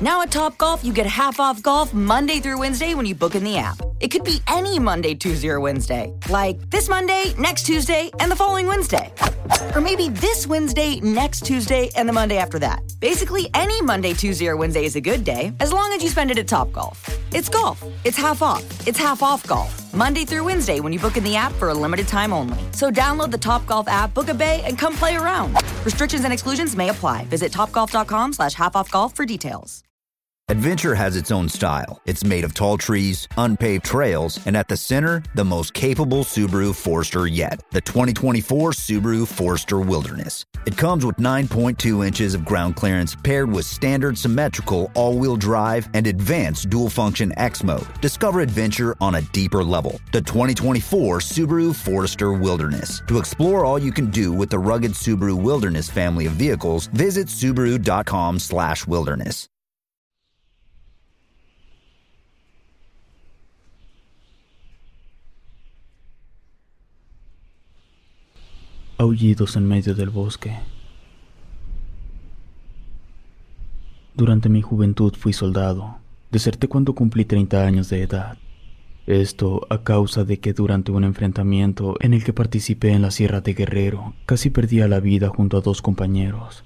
Now at Topgolf, you get half off golf Monday through Wednesday when you book in the app. It could be any Monday, Tuesday, or Wednesday. Like this Monday, next Tuesday, and the following Wednesday. Or maybe this Wednesday, next Tuesday, and the Monday after that. Basically, any Monday, Tuesday, or Wednesday is a good day, as long as you spend it at Topgolf. It's golf. It's half off. It's half off golf. Monday through Wednesday when you book in the app for a limited time only. So download the Topgolf app, book a bay, and come play around. Restrictions and exclusions may apply. Visit topgolf.com slash half off golf for details. Adventure has its own style. It's made of tall trees, unpaved trails, and at the center, the most capable Subaru Forester yet the 2024 Subaru Forester Wilderness. It comes with 9.2 inches of ground clearance paired with standard symmetrical all wheel drive and advanced dual function X mode. Discover adventure on a deeper level. The 2024 Subaru Forester Wilderness. To explore all you can do with the rugged Subaru Wilderness family of vehicles, visit Subaru.com/wilderness. Aullidos en medio del bosque. Durante mi juventud fui soldado. Deserté cuando cumplí 30 años de edad. Esto a causa de que durante un enfrentamiento en el que participé en la Sierra de Guerrero, casi perdía la vida junto a dos compañeros.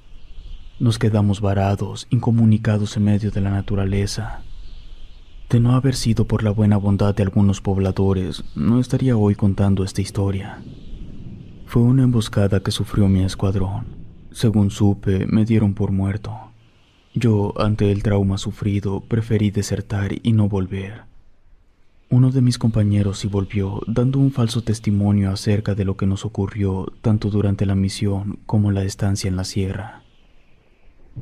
Nos quedamos varados, incomunicados en medio de la naturaleza. De no haber sido por la buena bondad de algunos pobladores, no estaría hoy contando esta historia. Fue una emboscada que sufrió mi escuadrón. Según supe, me dieron por muerto. Yo, ante el trauma sufrido, preferí desertar y no volver. Uno de mis compañeros sí volvió, dando un falso testimonio acerca de lo que nos ocurrió tanto durante la misión como la estancia en la sierra.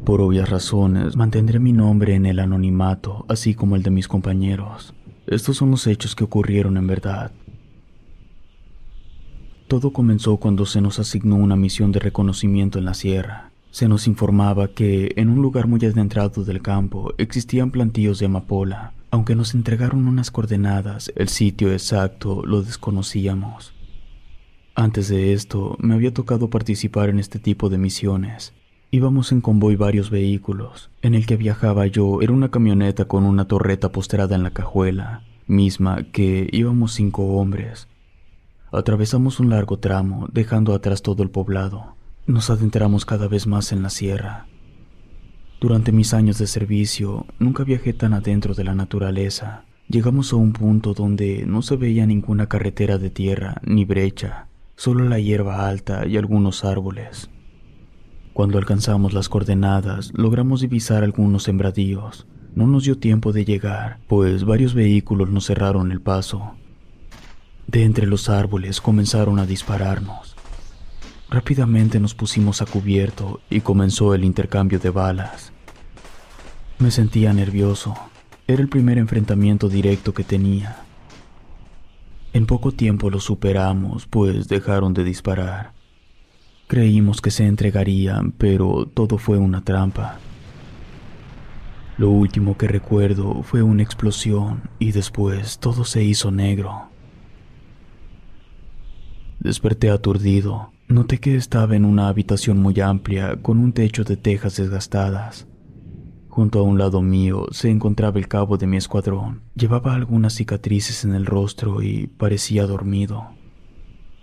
Por obvias razones, mantendré mi nombre en el anonimato, así como el de mis compañeros. Estos son los hechos que ocurrieron en verdad. Todo comenzó cuando se nos asignó una misión de reconocimiento en la sierra. Se nos informaba que en un lugar muy adentrado del campo existían plantíos de amapola. Aunque nos entregaron unas coordenadas, el sitio exacto lo desconocíamos. Antes de esto, me había tocado participar en este tipo de misiones. Íbamos en convoy varios vehículos. En el que viajaba yo era una camioneta con una torreta posterada en la cajuela, misma que íbamos cinco hombres. Atravesamos un largo tramo, dejando atrás todo el poblado. Nos adentramos cada vez más en la sierra. Durante mis años de servicio, nunca viajé tan adentro de la naturaleza. Llegamos a un punto donde no se veía ninguna carretera de tierra ni brecha, solo la hierba alta y algunos árboles. Cuando alcanzamos las coordenadas, logramos divisar algunos sembradíos. No nos dio tiempo de llegar, pues varios vehículos nos cerraron el paso. De entre los árboles comenzaron a dispararnos. Rápidamente nos pusimos a cubierto y comenzó el intercambio de balas. Me sentía nervioso. Era el primer enfrentamiento directo que tenía. En poco tiempo lo superamos, pues dejaron de disparar. Creímos que se entregarían, pero todo fue una trampa. Lo último que recuerdo fue una explosión y después todo se hizo negro. Desperté aturdido. Noté que estaba en una habitación muy amplia con un techo de tejas desgastadas. Junto a un lado mío se encontraba el cabo de mi escuadrón. Llevaba algunas cicatrices en el rostro y parecía dormido.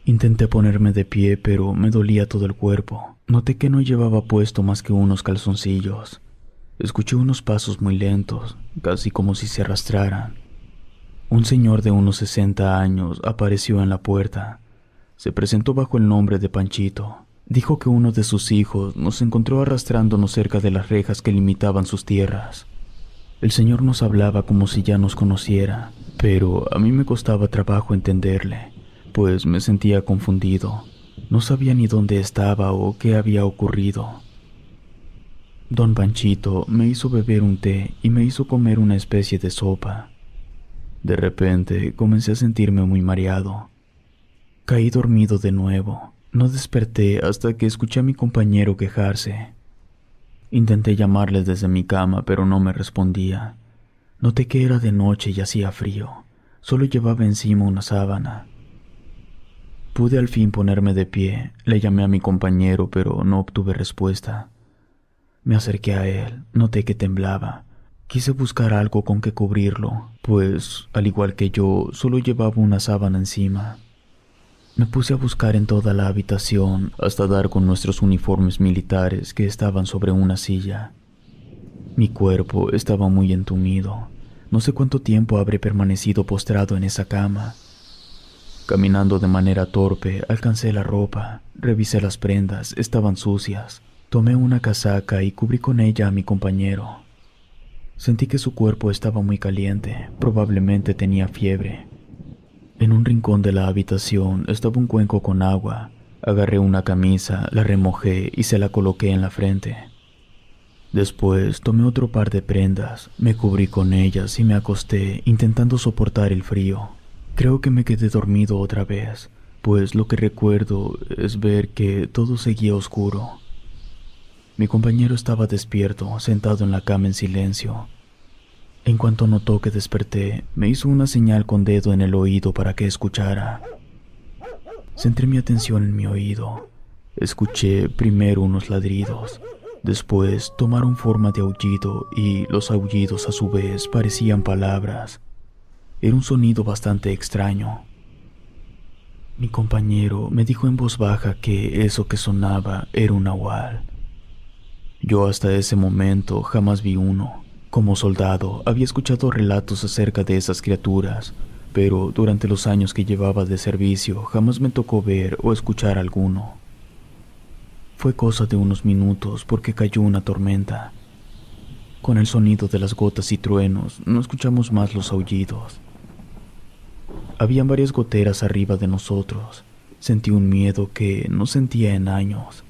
Intenté ponerme de pie, pero me dolía todo el cuerpo. Noté que no llevaba puesto más que unos calzoncillos. Escuché unos pasos muy lentos, casi como si se arrastraran. Un señor de unos sesenta años apareció en la puerta. Se presentó bajo el nombre de Panchito. Dijo que uno de sus hijos nos encontró arrastrándonos cerca de las rejas que limitaban sus tierras. El señor nos hablaba como si ya nos conociera, pero a mí me costaba trabajo entenderle, pues me sentía confundido. No sabía ni dónde estaba o qué había ocurrido. Don Panchito me hizo beber un té y me hizo comer una especie de sopa. De repente comencé a sentirme muy mareado. Caí dormido de nuevo. No desperté hasta que escuché a mi compañero quejarse. Intenté llamarle desde mi cama, pero no me respondía. Noté que era de noche y hacía frío. Solo llevaba encima una sábana. Pude al fin ponerme de pie. Le llamé a mi compañero, pero no obtuve respuesta. Me acerqué a él. Noté que temblaba. Quise buscar algo con que cubrirlo, pues, al igual que yo, solo llevaba una sábana encima. Me puse a buscar en toda la habitación hasta dar con nuestros uniformes militares que estaban sobre una silla. Mi cuerpo estaba muy entumido. No sé cuánto tiempo habré permanecido postrado en esa cama. Caminando de manera torpe, alcancé la ropa, revisé las prendas, estaban sucias. Tomé una casaca y cubrí con ella a mi compañero. Sentí que su cuerpo estaba muy caliente, probablemente tenía fiebre. En un rincón de la habitación estaba un cuenco con agua. Agarré una camisa, la remojé y se la coloqué en la frente. Después tomé otro par de prendas, me cubrí con ellas y me acosté intentando soportar el frío. Creo que me quedé dormido otra vez, pues lo que recuerdo es ver que todo seguía oscuro. Mi compañero estaba despierto, sentado en la cama en silencio, en cuanto notó que desperté, me hizo una señal con dedo en el oído para que escuchara. Centré mi atención en mi oído. Escuché primero unos ladridos, después tomaron forma de aullido y los aullidos a su vez parecían palabras. Era un sonido bastante extraño. Mi compañero me dijo en voz baja que eso que sonaba era un nahual. Yo hasta ese momento jamás vi uno. Como soldado, había escuchado relatos acerca de esas criaturas, pero durante los años que llevaba de servicio jamás me tocó ver o escuchar alguno. Fue cosa de unos minutos porque cayó una tormenta. Con el sonido de las gotas y truenos no escuchamos más los aullidos. Habían varias goteras arriba de nosotros. Sentí un miedo que no sentía en años.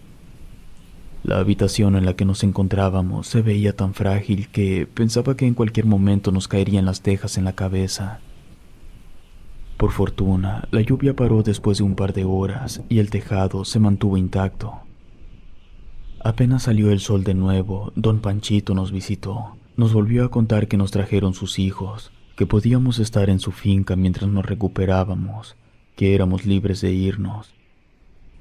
La habitación en la que nos encontrábamos se veía tan frágil que pensaba que en cualquier momento nos caerían las tejas en la cabeza. Por fortuna, la lluvia paró después de un par de horas y el tejado se mantuvo intacto. Apenas salió el sol de nuevo, don Panchito nos visitó. Nos volvió a contar que nos trajeron sus hijos, que podíamos estar en su finca mientras nos recuperábamos, que éramos libres de irnos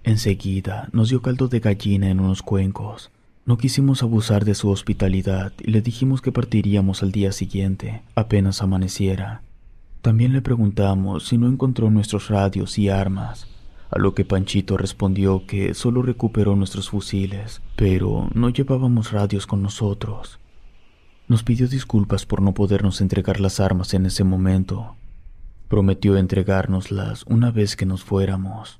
Enseguida nos dio caldo de gallina en unos cuencos. No quisimos abusar de su hospitalidad y le dijimos que partiríamos al día siguiente, apenas amaneciera. También le preguntamos si no encontró nuestros radios y armas, a lo que Panchito respondió que solo recuperó nuestros fusiles, pero no llevábamos radios con nosotros. Nos pidió disculpas por no podernos entregar las armas en ese momento. Prometió entregárnoslas una vez que nos fuéramos.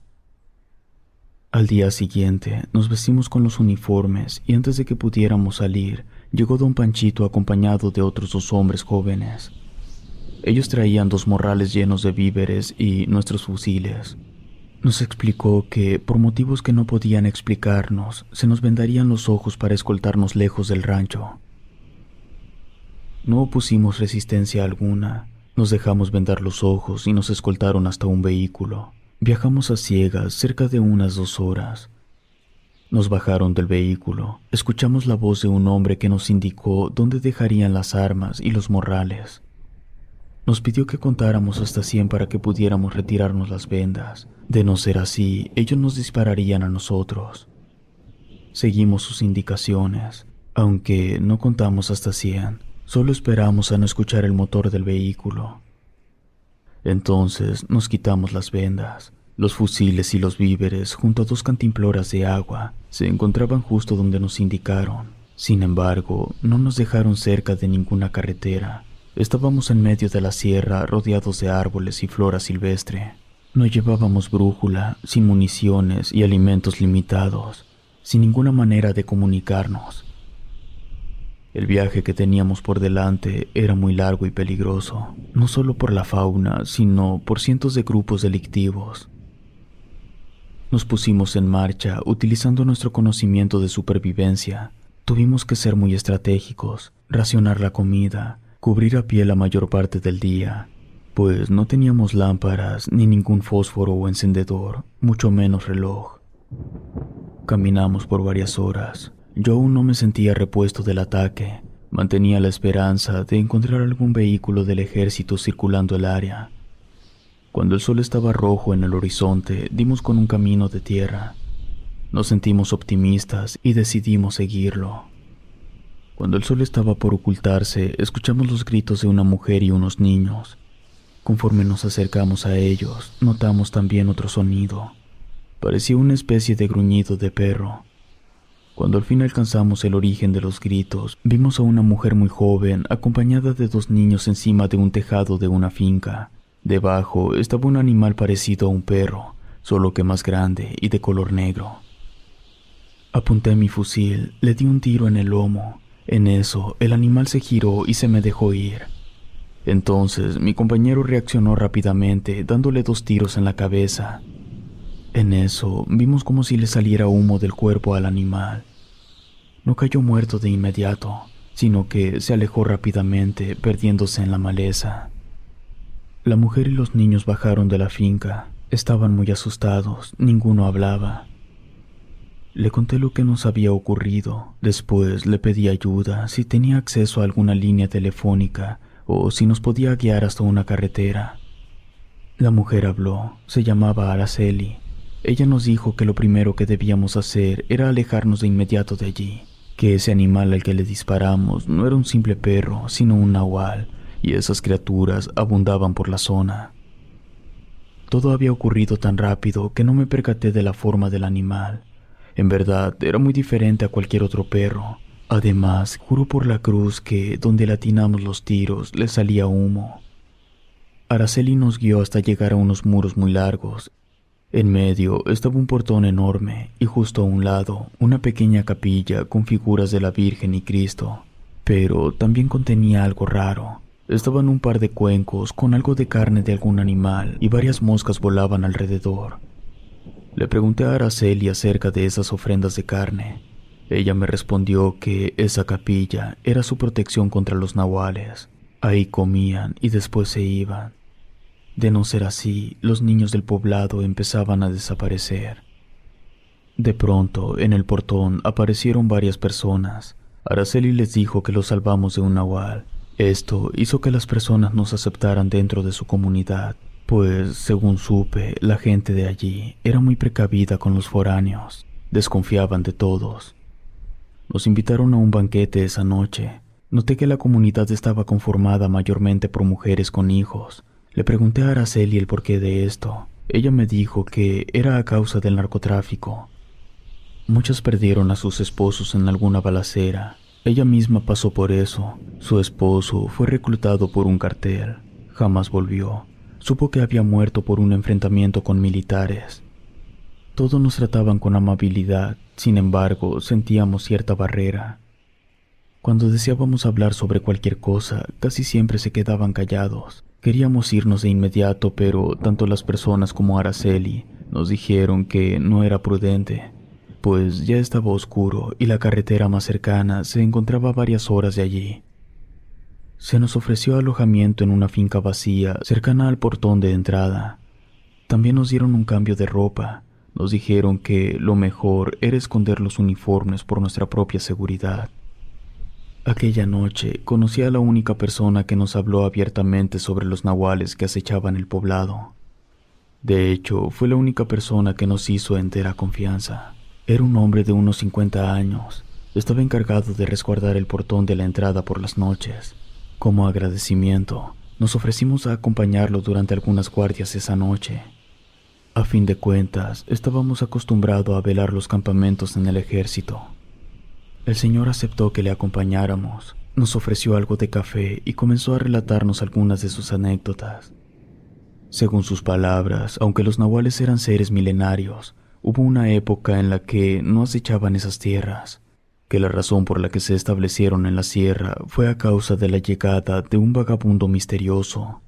Al día siguiente nos vestimos con los uniformes y antes de que pudiéramos salir, llegó don Panchito acompañado de otros dos hombres jóvenes. Ellos traían dos morrales llenos de víveres y nuestros fusiles. Nos explicó que, por motivos que no podían explicarnos, se nos vendarían los ojos para escoltarnos lejos del rancho. No opusimos resistencia alguna, nos dejamos vendar los ojos y nos escoltaron hasta un vehículo. Viajamos a ciegas cerca de unas dos horas. Nos bajaron del vehículo. Escuchamos la voz de un hombre que nos indicó dónde dejarían las armas y los morrales. Nos pidió que contáramos hasta cien para que pudiéramos retirarnos las vendas. De no ser así, ellos nos dispararían a nosotros. Seguimos sus indicaciones, aunque no contamos hasta cien. Solo esperamos a no escuchar el motor del vehículo. Entonces nos quitamos las vendas. Los fusiles y los víveres, junto a dos cantimploras de agua, se encontraban justo donde nos indicaron. Sin embargo, no nos dejaron cerca de ninguna carretera. Estábamos en medio de la sierra, rodeados de árboles y flora silvestre. No llevábamos brújula, sin municiones y alimentos limitados, sin ninguna manera de comunicarnos. El viaje que teníamos por delante era muy largo y peligroso, no solo por la fauna, sino por cientos de grupos delictivos. Nos pusimos en marcha utilizando nuestro conocimiento de supervivencia. Tuvimos que ser muy estratégicos, racionar la comida, cubrir a pie la mayor parte del día, pues no teníamos lámparas ni ningún fósforo o encendedor, mucho menos reloj. Caminamos por varias horas, yo aún no me sentía repuesto del ataque. Mantenía la esperanza de encontrar algún vehículo del ejército circulando el área. Cuando el sol estaba rojo en el horizonte, dimos con un camino de tierra. Nos sentimos optimistas y decidimos seguirlo. Cuando el sol estaba por ocultarse, escuchamos los gritos de una mujer y unos niños. Conforme nos acercamos a ellos, notamos también otro sonido. Parecía una especie de gruñido de perro. Cuando al fin alcanzamos el origen de los gritos, vimos a una mujer muy joven acompañada de dos niños encima de un tejado de una finca. Debajo estaba un animal parecido a un perro, solo que más grande y de color negro. Apunté mi fusil, le di un tiro en el lomo en eso, el animal se giró y se me dejó ir. Entonces mi compañero reaccionó rápidamente, dándole dos tiros en la cabeza. En eso vimos como si le saliera humo del cuerpo al animal. No cayó muerto de inmediato, sino que se alejó rápidamente, perdiéndose en la maleza. La mujer y los niños bajaron de la finca. Estaban muy asustados, ninguno hablaba. Le conté lo que nos había ocurrido. Después le pedí ayuda, si tenía acceso a alguna línea telefónica o si nos podía guiar hasta una carretera. La mujer habló, se llamaba Araceli. Ella nos dijo que lo primero que debíamos hacer era alejarnos de inmediato de allí, que ese animal al que le disparamos no era un simple perro, sino un nahual, y esas criaturas abundaban por la zona. Todo había ocurrido tan rápido que no me percaté de la forma del animal. En verdad, era muy diferente a cualquier otro perro. Además, juro por la cruz que donde latinamos los tiros le salía humo. Araceli nos guió hasta llegar a unos muros muy largos. En medio estaba un portón enorme y justo a un lado una pequeña capilla con figuras de la Virgen y Cristo. Pero también contenía algo raro. Estaban un par de cuencos con algo de carne de algún animal y varias moscas volaban alrededor. Le pregunté a Araceli acerca de esas ofrendas de carne. Ella me respondió que esa capilla era su protección contra los nahuales. Ahí comían y después se iban. De no ser así, los niños del poblado empezaban a desaparecer. De pronto, en el portón aparecieron varias personas. Araceli les dijo que los salvamos de un nahual. Esto hizo que las personas nos aceptaran dentro de su comunidad pues, según supe, la gente de allí era muy precavida con los foráneos, desconfiaban de todos. Nos invitaron a un banquete esa noche. Noté que la comunidad estaba conformada mayormente por mujeres con hijos. Le pregunté a Araceli el porqué de esto. Ella me dijo que era a causa del narcotráfico. Muchas perdieron a sus esposos en alguna balacera. Ella misma pasó por eso. Su esposo fue reclutado por un cartel. Jamás volvió. Supo que había muerto por un enfrentamiento con militares. Todos nos trataban con amabilidad, sin embargo, sentíamos cierta barrera. Cuando deseábamos hablar sobre cualquier cosa, casi siempre se quedaban callados. Queríamos irnos de inmediato, pero tanto las personas como Araceli nos dijeron que no era prudente, pues ya estaba oscuro y la carretera más cercana se encontraba varias horas de allí. Se nos ofreció alojamiento en una finca vacía cercana al portón de entrada. También nos dieron un cambio de ropa. Nos dijeron que lo mejor era esconder los uniformes por nuestra propia seguridad. Aquella noche conocí a la única persona que nos habló abiertamente sobre los nahuales que acechaban el poblado. De hecho, fue la única persona que nos hizo entera confianza. Era un hombre de unos 50 años. Estaba encargado de resguardar el portón de la entrada por las noches. Como agradecimiento, nos ofrecimos a acompañarlo durante algunas guardias esa noche. A fin de cuentas, estábamos acostumbrados a velar los campamentos en el ejército. El señor aceptó que le acompañáramos, nos ofreció algo de café y comenzó a relatarnos algunas de sus anécdotas. Según sus palabras, aunque los nahuales eran seres milenarios, hubo una época en la que no acechaban esas tierras, que la razón por la que se establecieron en la sierra fue a causa de la llegada de un vagabundo misterioso.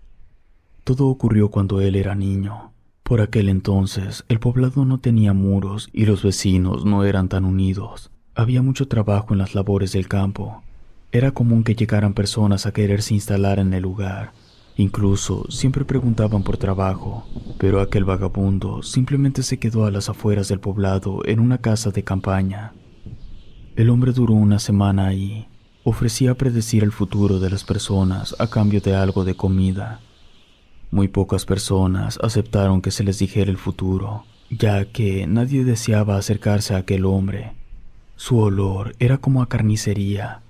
Todo ocurrió cuando él era niño. Por aquel entonces el poblado no tenía muros y los vecinos no eran tan unidos. Había mucho trabajo en las labores del campo. Era común que llegaran personas a quererse instalar en el lugar. Incluso siempre preguntaban por trabajo, pero aquel vagabundo simplemente se quedó a las afueras del poblado en una casa de campaña. El hombre duró una semana ahí. Ofrecía predecir el futuro de las personas a cambio de algo de comida. Muy pocas personas aceptaron que se les dijera el futuro, ya que nadie deseaba acercarse a aquel hombre. Su olor era como a carnicería.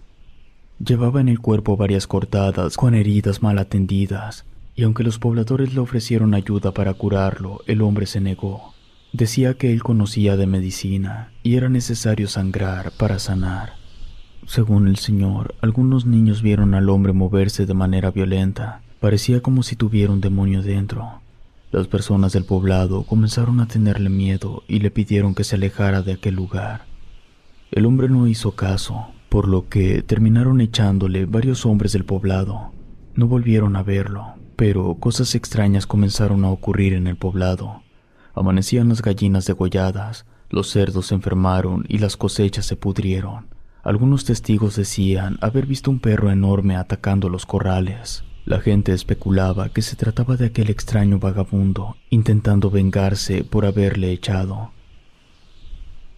Llevaba en el cuerpo varias cortadas con heridas mal atendidas, y aunque los pobladores le ofrecieron ayuda para curarlo, el hombre se negó. Decía que él conocía de medicina y era necesario sangrar para sanar. Según el señor, algunos niños vieron al hombre moverse de manera violenta. Parecía como si tuviera un demonio dentro. Las personas del poblado comenzaron a tenerle miedo y le pidieron que se alejara de aquel lugar. El hombre no hizo caso, por lo que terminaron echándole varios hombres del poblado. No volvieron a verlo, pero cosas extrañas comenzaron a ocurrir en el poblado. Amanecían las gallinas degolladas, los cerdos se enfermaron y las cosechas se pudrieron. Algunos testigos decían haber visto un perro enorme atacando los corrales. La gente especulaba que se trataba de aquel extraño vagabundo intentando vengarse por haberle echado.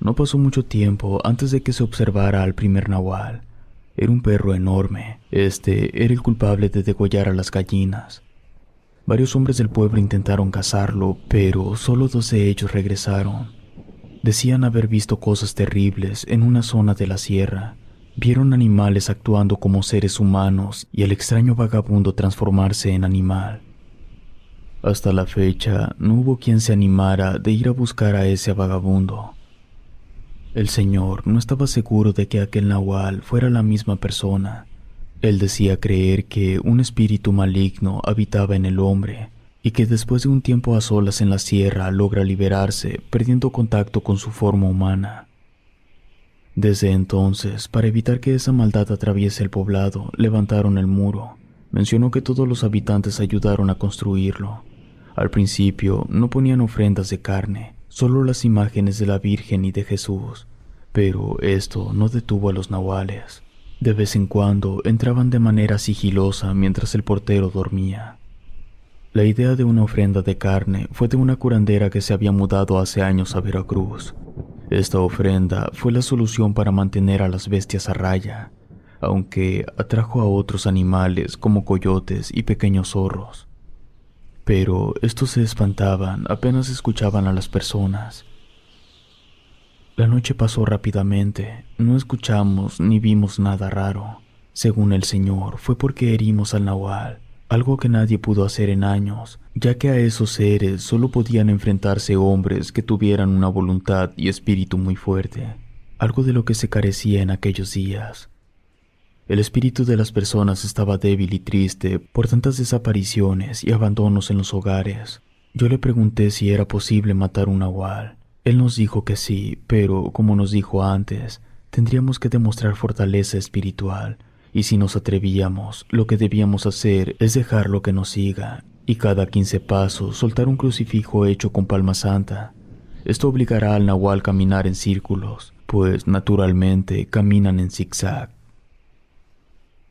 No pasó mucho tiempo antes de que se observara al primer nahual. Era un perro enorme. Este era el culpable de degollar a las gallinas. Varios hombres del pueblo intentaron cazarlo, pero solo dos de ellos regresaron. Decían haber visto cosas terribles en una zona de la sierra. Vieron animales actuando como seres humanos y al extraño vagabundo transformarse en animal. Hasta la fecha no hubo quien se animara de ir a buscar a ese vagabundo. El señor no estaba seguro de que aquel nahual fuera la misma persona. Él decía creer que un espíritu maligno habitaba en el hombre y que después de un tiempo a solas en la sierra logra liberarse perdiendo contacto con su forma humana. Desde entonces, para evitar que esa maldad atraviese el poblado, levantaron el muro. Mencionó que todos los habitantes ayudaron a construirlo. Al principio no ponían ofrendas de carne, solo las imágenes de la Virgen y de Jesús, pero esto no detuvo a los nahuales. De vez en cuando entraban de manera sigilosa mientras el portero dormía. La idea de una ofrenda de carne fue de una curandera que se había mudado hace años a Veracruz. Esta ofrenda fue la solución para mantener a las bestias a raya, aunque atrajo a otros animales como coyotes y pequeños zorros. Pero estos se espantaban apenas escuchaban a las personas. La noche pasó rápidamente, no escuchamos ni vimos nada raro. Según el Señor, fue porque herimos al Nahual, algo que nadie pudo hacer en años, ya que a esos seres solo podían enfrentarse hombres que tuvieran una voluntad y espíritu muy fuerte, algo de lo que se carecía en aquellos días. El espíritu de las personas estaba débil y triste por tantas desapariciones y abandonos en los hogares. Yo le pregunté si era posible matar un nahual. Él nos dijo que sí, pero como nos dijo antes, tendríamos que demostrar fortaleza espiritual, y si nos atrevíamos, lo que debíamos hacer es dejarlo que nos siga, y cada quince pasos soltar un crucifijo hecho con palma santa. Esto obligará al nahual a caminar en círculos, pues naturalmente caminan en zigzag.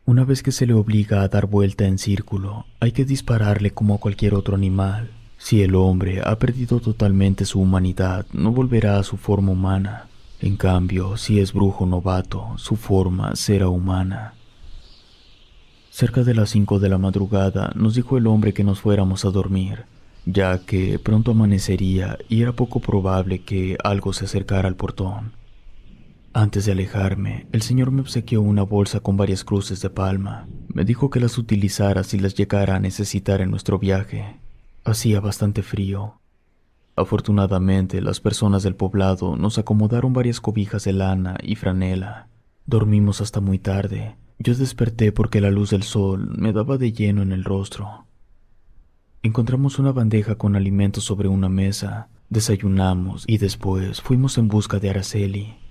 Una vez que se le obliga a dar vuelta en círculo, hay que dispararle como a cualquier otro animal. Si el hombre ha perdido totalmente su humanidad, no volverá a su forma humana. En cambio, si es brujo novato, su forma será humana. Cerca de las cinco de la madrugada nos dijo el hombre que nos fuéramos a dormir, ya que pronto amanecería y era poco probable que algo se acercara al portón. Antes de alejarme, el señor me obsequió una bolsa con varias cruces de palma. Me dijo que las utilizara si las llegara a necesitar en nuestro viaje. Hacía bastante frío. Afortunadamente, las personas del poblado nos acomodaron varias cobijas de lana y franela. Dormimos hasta muy tarde. Yo desperté porque la luz del sol me daba de lleno en el rostro. Encontramos una bandeja con alimentos sobre una mesa, desayunamos y después fuimos en busca de Araceli.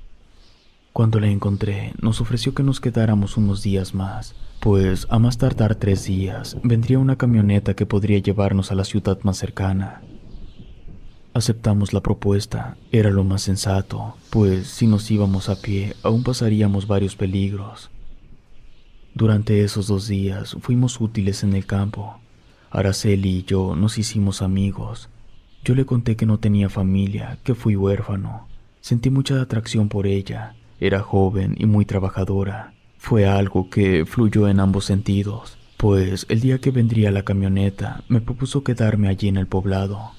Cuando la encontré, nos ofreció que nos quedáramos unos días más, pues a más tardar tres días vendría una camioneta que podría llevarnos a la ciudad más cercana. Aceptamos la propuesta, era lo más sensato, pues si nos íbamos a pie aún pasaríamos varios peligros. Durante esos dos días fuimos útiles en el campo. Araceli y yo nos hicimos amigos. Yo le conté que no tenía familia, que fui huérfano. Sentí mucha atracción por ella era joven y muy trabajadora. Fue algo que fluyó en ambos sentidos, pues el día que vendría la camioneta me propuso quedarme allí en el poblado.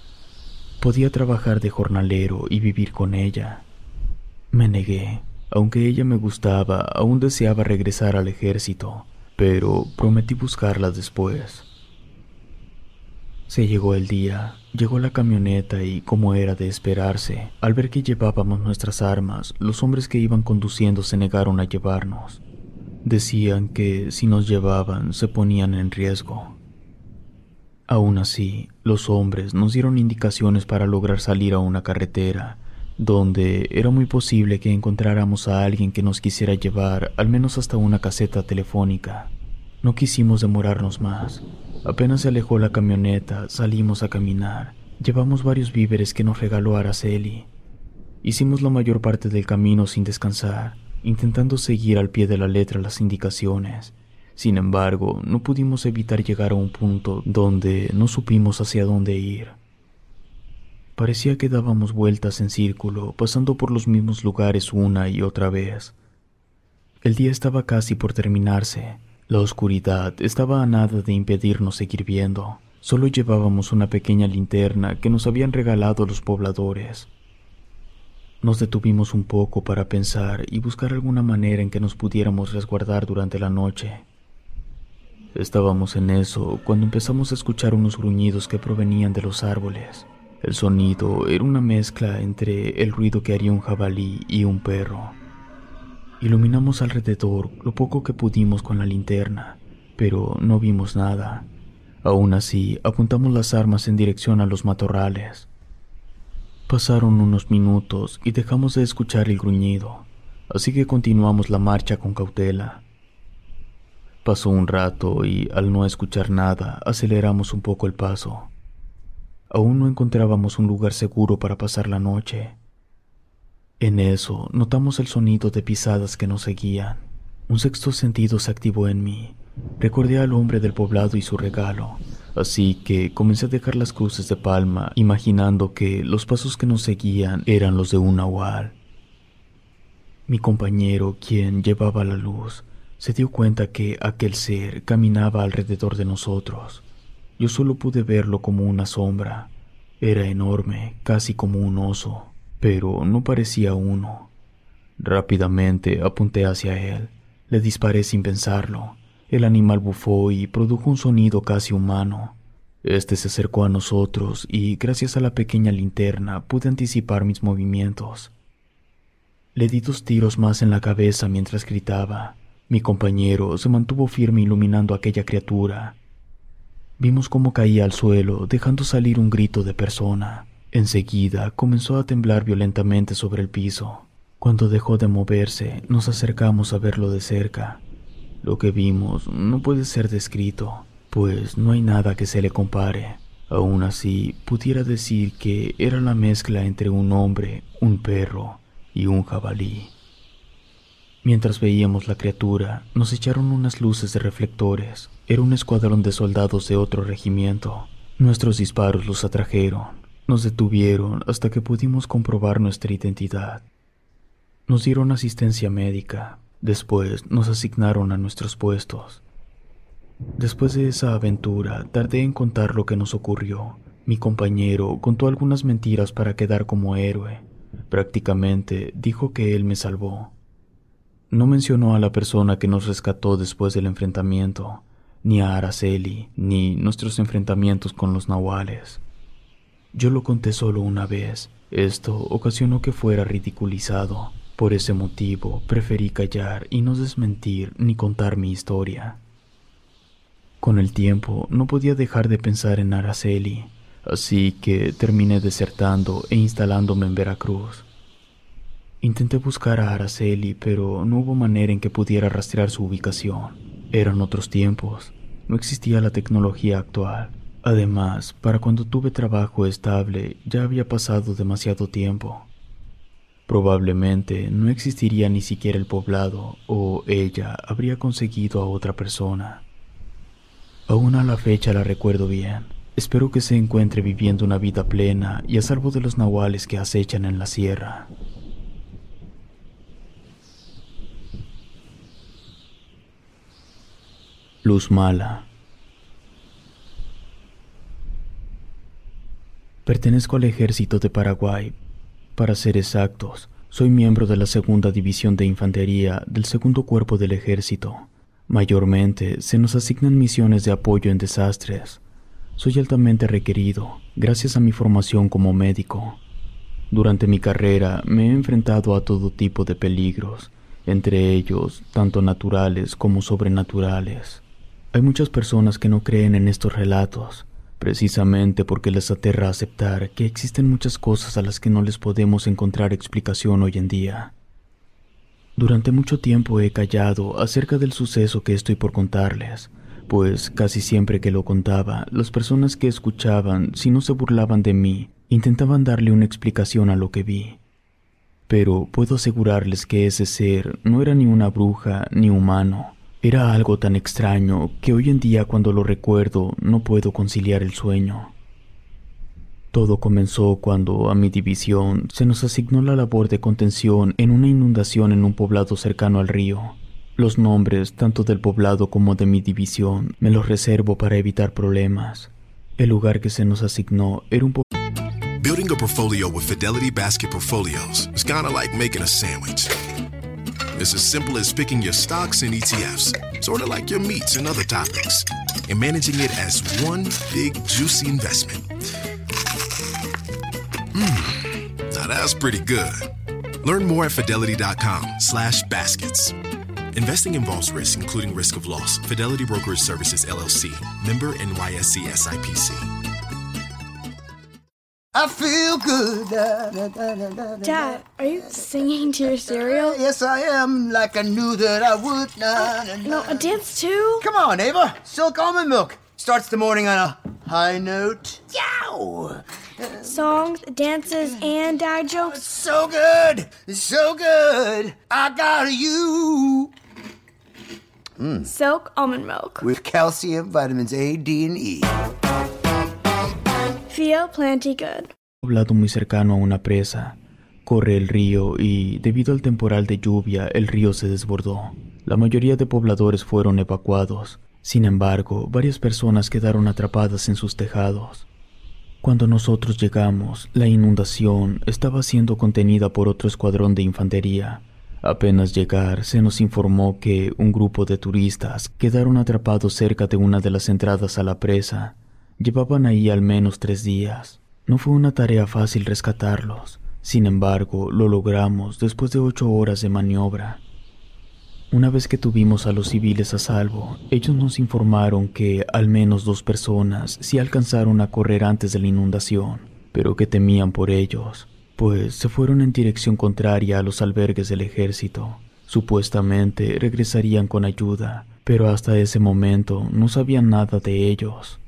Podía trabajar de jornalero y vivir con ella. Me negué. Aunque ella me gustaba, aún deseaba regresar al ejército, pero prometí buscarla después. Se llegó el día, llegó la camioneta y, como era de esperarse, al ver que llevábamos nuestras armas, los hombres que iban conduciendo se negaron a llevarnos. Decían que si nos llevaban se ponían en riesgo. Aún así, los hombres nos dieron indicaciones para lograr salir a una carretera, donde era muy posible que encontráramos a alguien que nos quisiera llevar al menos hasta una caseta telefónica. No quisimos demorarnos más. Apenas se alejó la camioneta, salimos a caminar. Llevamos varios víveres que nos regaló Araceli. Hicimos la mayor parte del camino sin descansar, intentando seguir al pie de la letra las indicaciones. Sin embargo, no pudimos evitar llegar a un punto donde no supimos hacia dónde ir. Parecía que dábamos vueltas en círculo, pasando por los mismos lugares una y otra vez. El día estaba casi por terminarse. La oscuridad estaba a nada de impedirnos seguir viendo. Solo llevábamos una pequeña linterna que nos habían regalado los pobladores. Nos detuvimos un poco para pensar y buscar alguna manera en que nos pudiéramos resguardar durante la noche. Estábamos en eso cuando empezamos a escuchar unos gruñidos que provenían de los árboles. El sonido era una mezcla entre el ruido que haría un jabalí y un perro. Iluminamos alrededor lo poco que pudimos con la linterna, pero no vimos nada. Aún así, apuntamos las armas en dirección a los matorrales. Pasaron unos minutos y dejamos de escuchar el gruñido, así que continuamos la marcha con cautela. Pasó un rato y, al no escuchar nada, aceleramos un poco el paso. Aún no encontrábamos un lugar seguro para pasar la noche. En eso notamos el sonido de pisadas que nos seguían. Un sexto sentido se activó en mí. Recordé al hombre del poblado y su regalo, así que comencé a dejar las cruces de palma, imaginando que los pasos que nos seguían eran los de un nahual. Mi compañero, quien llevaba la luz, se dio cuenta que aquel ser caminaba alrededor de nosotros. Yo solo pude verlo como una sombra. Era enorme, casi como un oso, pero no parecía uno. Rápidamente apunté hacia él. Le disparé sin pensarlo. El animal bufó y produjo un sonido casi humano. Este se acercó a nosotros y gracias a la pequeña linterna pude anticipar mis movimientos. Le di dos tiros más en la cabeza mientras gritaba. Mi compañero se mantuvo firme iluminando a aquella criatura. Vimos cómo caía al suelo, dejando salir un grito de persona. Enseguida comenzó a temblar violentamente sobre el piso. Cuando dejó de moverse, nos acercamos a verlo de cerca. Lo que vimos no puede ser descrito, pues no hay nada que se le compare. Aún así, pudiera decir que era la mezcla entre un hombre, un perro y un jabalí. Mientras veíamos la criatura, nos echaron unas luces de reflectores. Era un escuadrón de soldados de otro regimiento. Nuestros disparos los atrajeron. Nos detuvieron hasta que pudimos comprobar nuestra identidad. Nos dieron asistencia médica. Después nos asignaron a nuestros puestos. Después de esa aventura, tardé en contar lo que nos ocurrió. Mi compañero contó algunas mentiras para quedar como héroe. Prácticamente dijo que él me salvó. No mencionó a la persona que nos rescató después del enfrentamiento, ni a Araceli, ni nuestros enfrentamientos con los nahuales. Yo lo conté solo una vez. Esto ocasionó que fuera ridiculizado. Por ese motivo preferí callar y no desmentir ni contar mi historia. Con el tiempo no podía dejar de pensar en Araceli, así que terminé desertando e instalándome en Veracruz. Intenté buscar a Araceli, pero no hubo manera en que pudiera rastrear su ubicación. Eran otros tiempos. No existía la tecnología actual. Además, para cuando tuve trabajo estable ya había pasado demasiado tiempo. Probablemente no existiría ni siquiera el poblado o ella habría conseguido a otra persona. Aún a la fecha la recuerdo bien. Espero que se encuentre viviendo una vida plena y a salvo de los nahuales que acechan en la sierra. Luz mala. Pertenezco al ejército de Paraguay. Para ser exactos, Soy miembro de la segunda división de infantería del segundo cuerpo del ejército. Mayormente se nos asignan misiones de apoyo en desastres. Soy altamente requerido, gracias a mi formación como médico. Durante mi carrera me he enfrentado a todo tipo de peligros, entre ellos tanto naturales como sobrenaturales. Hay muchas personas que no creen en estos relatos, precisamente porque les aterra aceptar que existen muchas cosas a las que no les podemos encontrar explicación hoy en día. Durante mucho tiempo he callado acerca del suceso que estoy por contarles, pues casi siempre que lo contaba, las personas que escuchaban, si no se burlaban de mí, intentaban darle una explicación a lo que vi. Pero puedo asegurarles que ese ser no era ni una bruja ni humano, era algo tan extraño que hoy en día cuando lo recuerdo no puedo conciliar el sueño. Todo comenzó cuando a mi división se nos asignó la labor de contención en una inundación en un poblado cercano al río. Los nombres tanto del poblado como de mi división me los reservo para evitar problemas. El lugar que se nos asignó era un Building a portfolio with Fidelity Basket Portfolios is kind of like making a sandwich. It's as simple as picking your stocks and ETFs, sort of like your meats and other topics, and managing it as one big juicy investment. Mmm, now that's pretty good. Learn more at fidelity.com slash baskets. Investing involves risk, including risk of loss. Fidelity Brokerage Services LLC, member NYSE SIPC. I feel good. Dad, are you singing to your cereal? Yes, I am, like I knew that I would. No, a dance too? Come on, Ava. Silk almond milk starts the morning on a high note. Yow! Songs, dances, and dad jokes. So good, so good. I got you. Mm. Silk almond milk. With calcium, vitamins A, D, and E. Feel. Poblado muy cercano a una presa. Corre el río y, debido al temporal de lluvia, el río se desbordó. La mayoría de pobladores fueron evacuados. Sin embargo, varias personas quedaron atrapadas en sus tejados. Cuando nosotros llegamos, la inundación estaba siendo contenida por otro escuadrón de infantería. Apenas llegar, se nos informó que un grupo de turistas quedaron atrapados cerca de una de las entradas a la presa. Llevaban ahí al menos tres días. No fue una tarea fácil rescatarlos. Sin embargo, lo logramos después de ocho horas de maniobra. Una vez que tuvimos a los civiles a salvo, ellos nos informaron que al menos dos personas sí alcanzaron a correr antes de la inundación, pero que temían por ellos pues se fueron en dirección contraria a los albergues del ejército. Supuestamente regresarían con ayuda, pero hasta ese momento no sabían nada de ellos.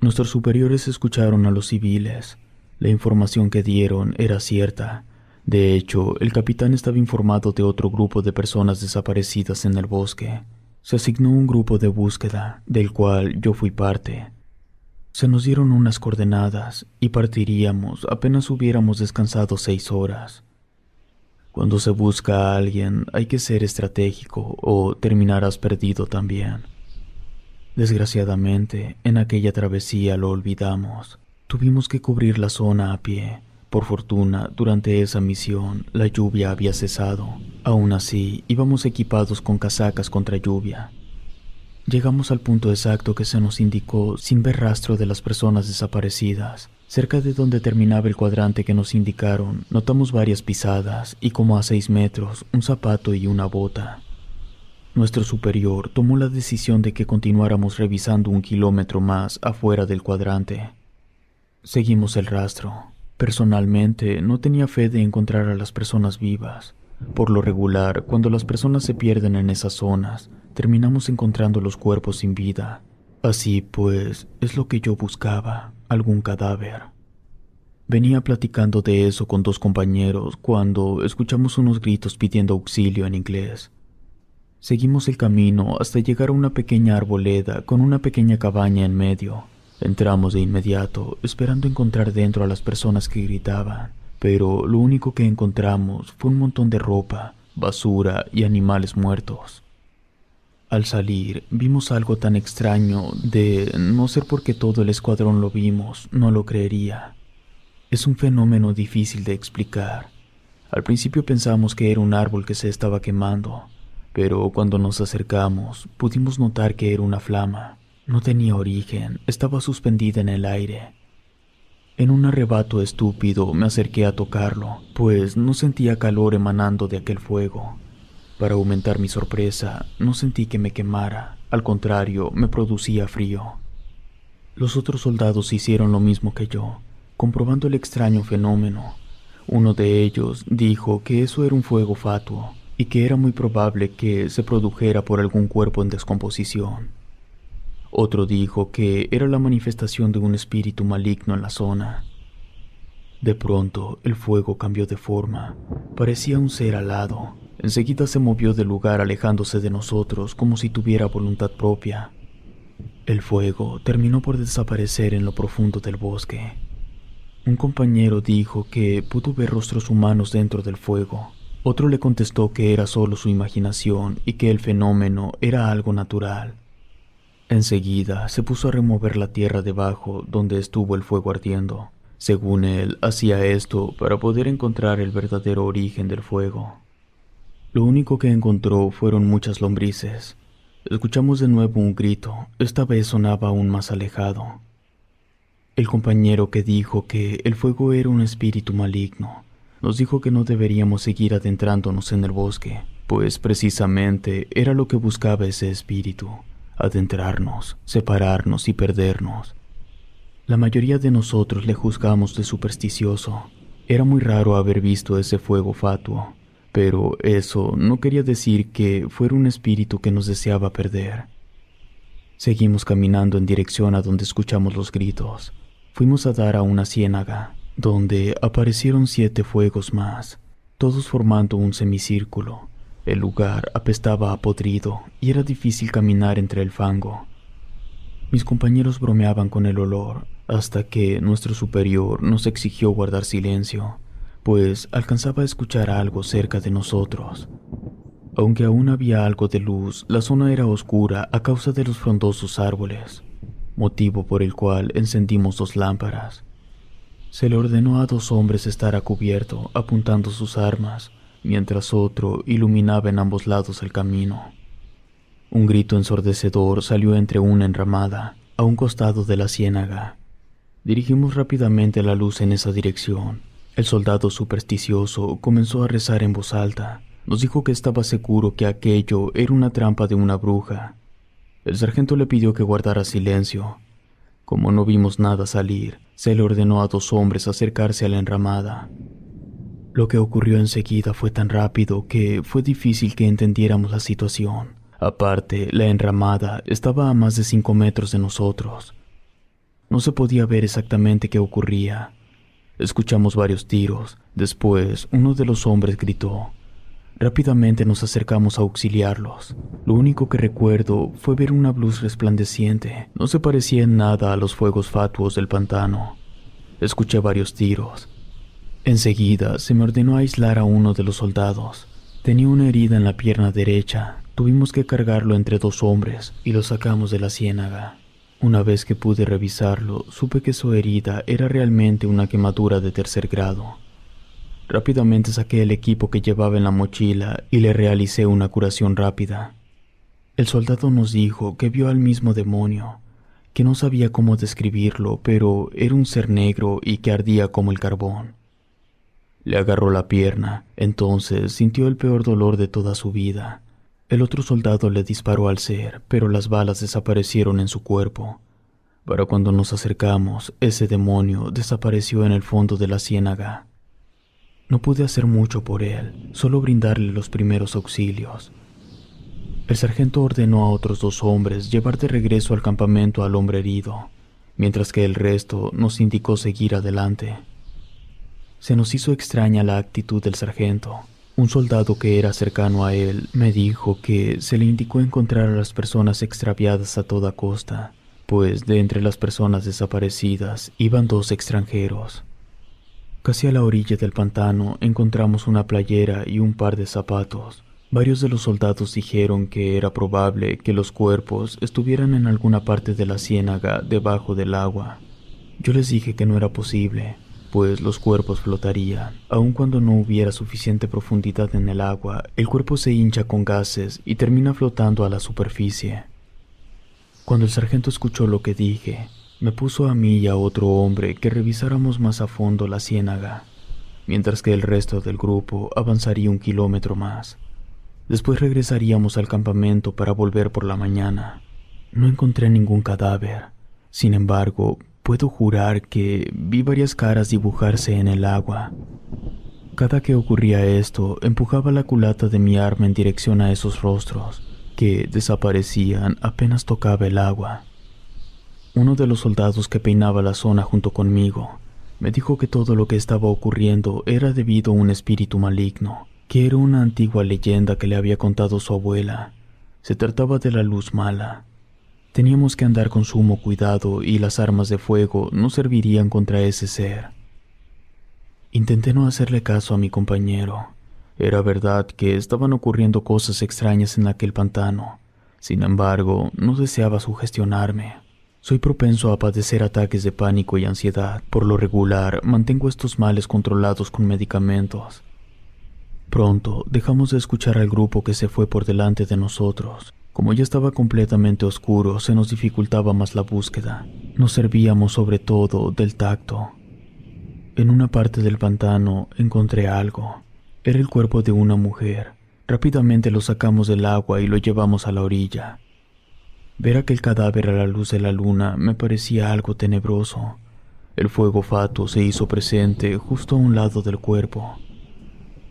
Nuestros superiores escucharon a los civiles. La información que dieron era cierta. De hecho, el capitán estaba informado de otro grupo de personas desaparecidas en el bosque. Se asignó un grupo de búsqueda, del cual yo fui parte. Se nos dieron unas coordenadas y partiríamos apenas hubiéramos descansado seis horas. Cuando se busca a alguien hay que ser estratégico o terminarás perdido también. Desgraciadamente, en aquella travesía lo olvidamos. Tuvimos que cubrir la zona a pie. Por fortuna, durante esa misión, la lluvia había cesado. Aún así, íbamos equipados con casacas contra lluvia. Llegamos al punto exacto que se nos indicó sin ver rastro de las personas desaparecidas. Cerca de donde terminaba el cuadrante que nos indicaron, notamos varias pisadas y como a seis metros, un zapato y una bota. Nuestro superior tomó la decisión de que continuáramos revisando un kilómetro más afuera del cuadrante. Seguimos el rastro. Personalmente no tenía fe de encontrar a las personas vivas. Por lo regular, cuando las personas se pierden en esas zonas, terminamos encontrando los cuerpos sin vida. Así pues, es lo que yo buscaba, algún cadáver. Venía platicando de eso con dos compañeros cuando escuchamos unos gritos pidiendo auxilio en inglés. Seguimos el camino hasta llegar a una pequeña arboleda con una pequeña cabaña en medio. Entramos de inmediato, esperando encontrar dentro a las personas que gritaban, pero lo único que encontramos fue un montón de ropa, basura y animales muertos. Al salir, vimos algo tan extraño de no ser porque todo el escuadrón lo vimos, no lo creería. Es un fenómeno difícil de explicar. Al principio pensamos que era un árbol que se estaba quemando, pero cuando nos acercamos pudimos notar que era una flama. No tenía origen, estaba suspendida en el aire. En un arrebato estúpido me acerqué a tocarlo, pues no sentía calor emanando de aquel fuego. Para aumentar mi sorpresa, no sentí que me quemara, al contrario, me producía frío. Los otros soldados hicieron lo mismo que yo, comprobando el extraño fenómeno. Uno de ellos dijo que eso era un fuego fatuo y que era muy probable que se produjera por algún cuerpo en descomposición. Otro dijo que era la manifestación de un espíritu maligno en la zona. De pronto el fuego cambió de forma. Parecía un ser alado. Enseguida se movió del lugar alejándose de nosotros como si tuviera voluntad propia. El fuego terminó por desaparecer en lo profundo del bosque. Un compañero dijo que pudo ver rostros humanos dentro del fuego. Otro le contestó que era solo su imaginación y que el fenómeno era algo natural. Enseguida se puso a remover la tierra debajo donde estuvo el fuego ardiendo. Según él, hacía esto para poder encontrar el verdadero origen del fuego. Lo único que encontró fueron muchas lombrices. Escuchamos de nuevo un grito, esta vez sonaba aún más alejado. El compañero que dijo que el fuego era un espíritu maligno, nos dijo que no deberíamos seguir adentrándonos en el bosque, pues precisamente era lo que buscaba ese espíritu adentrarnos, separarnos y perdernos. La mayoría de nosotros le juzgamos de supersticioso. Era muy raro haber visto ese fuego fatuo, pero eso no quería decir que fuera un espíritu que nos deseaba perder. Seguimos caminando en dirección a donde escuchamos los gritos. Fuimos a dar a una ciénaga, donde aparecieron siete fuegos más, todos formando un semicírculo, el lugar apestaba a podrido y era difícil caminar entre el fango. Mis compañeros bromeaban con el olor hasta que nuestro superior nos exigió guardar silencio, pues alcanzaba a escuchar algo cerca de nosotros. Aunque aún había algo de luz, la zona era oscura a causa de los frondosos árboles, motivo por el cual encendimos dos lámparas. Se le ordenó a dos hombres estar a cubierto, apuntando sus armas, mientras otro iluminaba en ambos lados el camino. Un grito ensordecedor salió entre una enramada, a un costado de la ciénaga. Dirigimos rápidamente la luz en esa dirección. El soldado supersticioso comenzó a rezar en voz alta. Nos dijo que estaba seguro que aquello era una trampa de una bruja. El sargento le pidió que guardara silencio. Como no vimos nada salir, se le ordenó a dos hombres acercarse a la enramada. Lo que ocurrió enseguida fue tan rápido que fue difícil que entendiéramos la situación. Aparte, la enramada estaba a más de cinco metros de nosotros. No se podía ver exactamente qué ocurría. Escuchamos varios tiros. Después, uno de los hombres gritó. Rápidamente nos acercamos a auxiliarlos. Lo único que recuerdo fue ver una luz resplandeciente. No se parecía en nada a los fuegos fatuos del pantano. Escuché varios tiros. Enseguida se me ordenó aislar a uno de los soldados. Tenía una herida en la pierna derecha. Tuvimos que cargarlo entre dos hombres y lo sacamos de la ciénaga. Una vez que pude revisarlo, supe que su herida era realmente una quemadura de tercer grado. Rápidamente saqué el equipo que llevaba en la mochila y le realicé una curación rápida. El soldado nos dijo que vio al mismo demonio, que no sabía cómo describirlo, pero era un ser negro y que ardía como el carbón. Le agarró la pierna, entonces sintió el peor dolor de toda su vida. El otro soldado le disparó al ser, pero las balas desaparecieron en su cuerpo. Para cuando nos acercamos, ese demonio desapareció en el fondo de la ciénaga. No pude hacer mucho por él, solo brindarle los primeros auxilios. El sargento ordenó a otros dos hombres llevar de regreso al campamento al hombre herido, mientras que el resto nos indicó seguir adelante. Se nos hizo extraña la actitud del sargento. Un soldado que era cercano a él me dijo que se le indicó encontrar a las personas extraviadas a toda costa, pues de entre las personas desaparecidas iban dos extranjeros. Casi a la orilla del pantano encontramos una playera y un par de zapatos. Varios de los soldados dijeron que era probable que los cuerpos estuvieran en alguna parte de la ciénaga debajo del agua. Yo les dije que no era posible, pues los cuerpos flotarían. Aun cuando no hubiera suficiente profundidad en el agua, el cuerpo se hincha con gases y termina flotando a la superficie. Cuando el sargento escuchó lo que dije, me puso a mí y a otro hombre que revisáramos más a fondo la ciénaga, mientras que el resto del grupo avanzaría un kilómetro más. Después regresaríamos al campamento para volver por la mañana. No encontré ningún cadáver. Sin embargo, puedo jurar que vi varias caras dibujarse en el agua. Cada que ocurría esto, empujaba la culata de mi arma en dirección a esos rostros, que desaparecían apenas tocaba el agua. Uno de los soldados que peinaba la zona junto conmigo me dijo que todo lo que estaba ocurriendo era debido a un espíritu maligno, que era una antigua leyenda que le había contado su abuela. Se trataba de la luz mala. Teníamos que andar con sumo cuidado y las armas de fuego no servirían contra ese ser. Intenté no hacerle caso a mi compañero. Era verdad que estaban ocurriendo cosas extrañas en aquel pantano. Sin embargo, no deseaba sugestionarme. Soy propenso a padecer ataques de pánico y ansiedad. Por lo regular, mantengo estos males controlados con medicamentos. Pronto dejamos de escuchar al grupo que se fue por delante de nosotros. Como ya estaba completamente oscuro, se nos dificultaba más la búsqueda. Nos servíamos sobre todo del tacto. En una parte del pantano encontré algo. Era el cuerpo de una mujer. Rápidamente lo sacamos del agua y lo llevamos a la orilla. Ver aquel cadáver a la luz de la luna me parecía algo tenebroso. El fuego fatuo se hizo presente justo a un lado del cuerpo.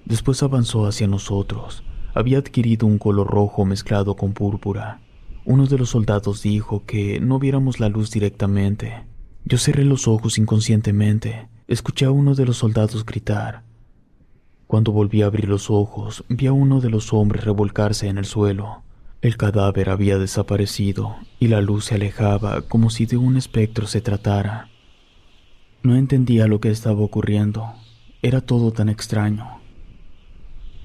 Después avanzó hacia nosotros. Había adquirido un color rojo mezclado con púrpura. Uno de los soldados dijo que no viéramos la luz directamente. Yo cerré los ojos inconscientemente. Escuché a uno de los soldados gritar. Cuando volví a abrir los ojos, vi a uno de los hombres revolcarse en el suelo. El cadáver había desaparecido y la luz se alejaba como si de un espectro se tratara. No entendía lo que estaba ocurriendo. Era todo tan extraño.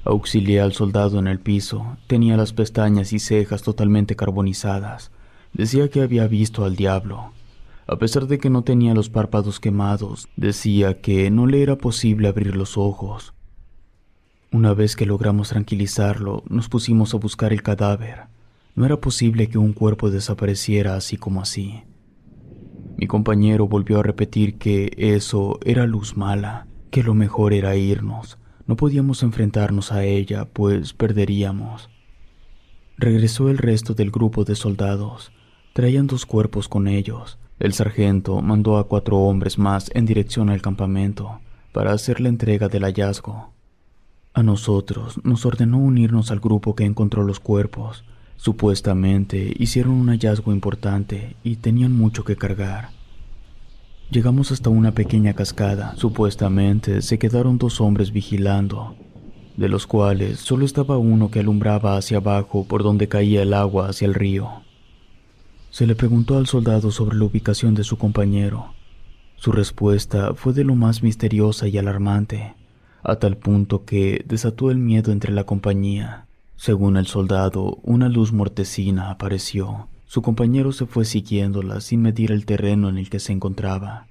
Auxilié al soldado en el piso. Tenía las pestañas y cejas totalmente carbonizadas. Decía que había visto al diablo. A pesar de que no tenía los párpados quemados, decía que no le era posible abrir los ojos. Una vez que logramos tranquilizarlo, nos pusimos a buscar el cadáver. No era posible que un cuerpo desapareciera así como así. Mi compañero volvió a repetir que eso era luz mala, que lo mejor era irnos. No podíamos enfrentarnos a ella, pues perderíamos. Regresó el resto del grupo de soldados. Traían dos cuerpos con ellos. El sargento mandó a cuatro hombres más en dirección al campamento para hacer la entrega del hallazgo. A nosotros nos ordenó unirnos al grupo que encontró los cuerpos. Supuestamente hicieron un hallazgo importante y tenían mucho que cargar. Llegamos hasta una pequeña cascada. Supuestamente se quedaron dos hombres vigilando, de los cuales solo estaba uno que alumbraba hacia abajo por donde caía el agua hacia el río. Se le preguntó al soldado sobre la ubicación de su compañero. Su respuesta fue de lo más misteriosa y alarmante a tal punto que desató el miedo entre la compañía. Según el soldado, una luz mortecina apareció. Su compañero se fue siguiéndola sin medir el terreno en el que se encontraba.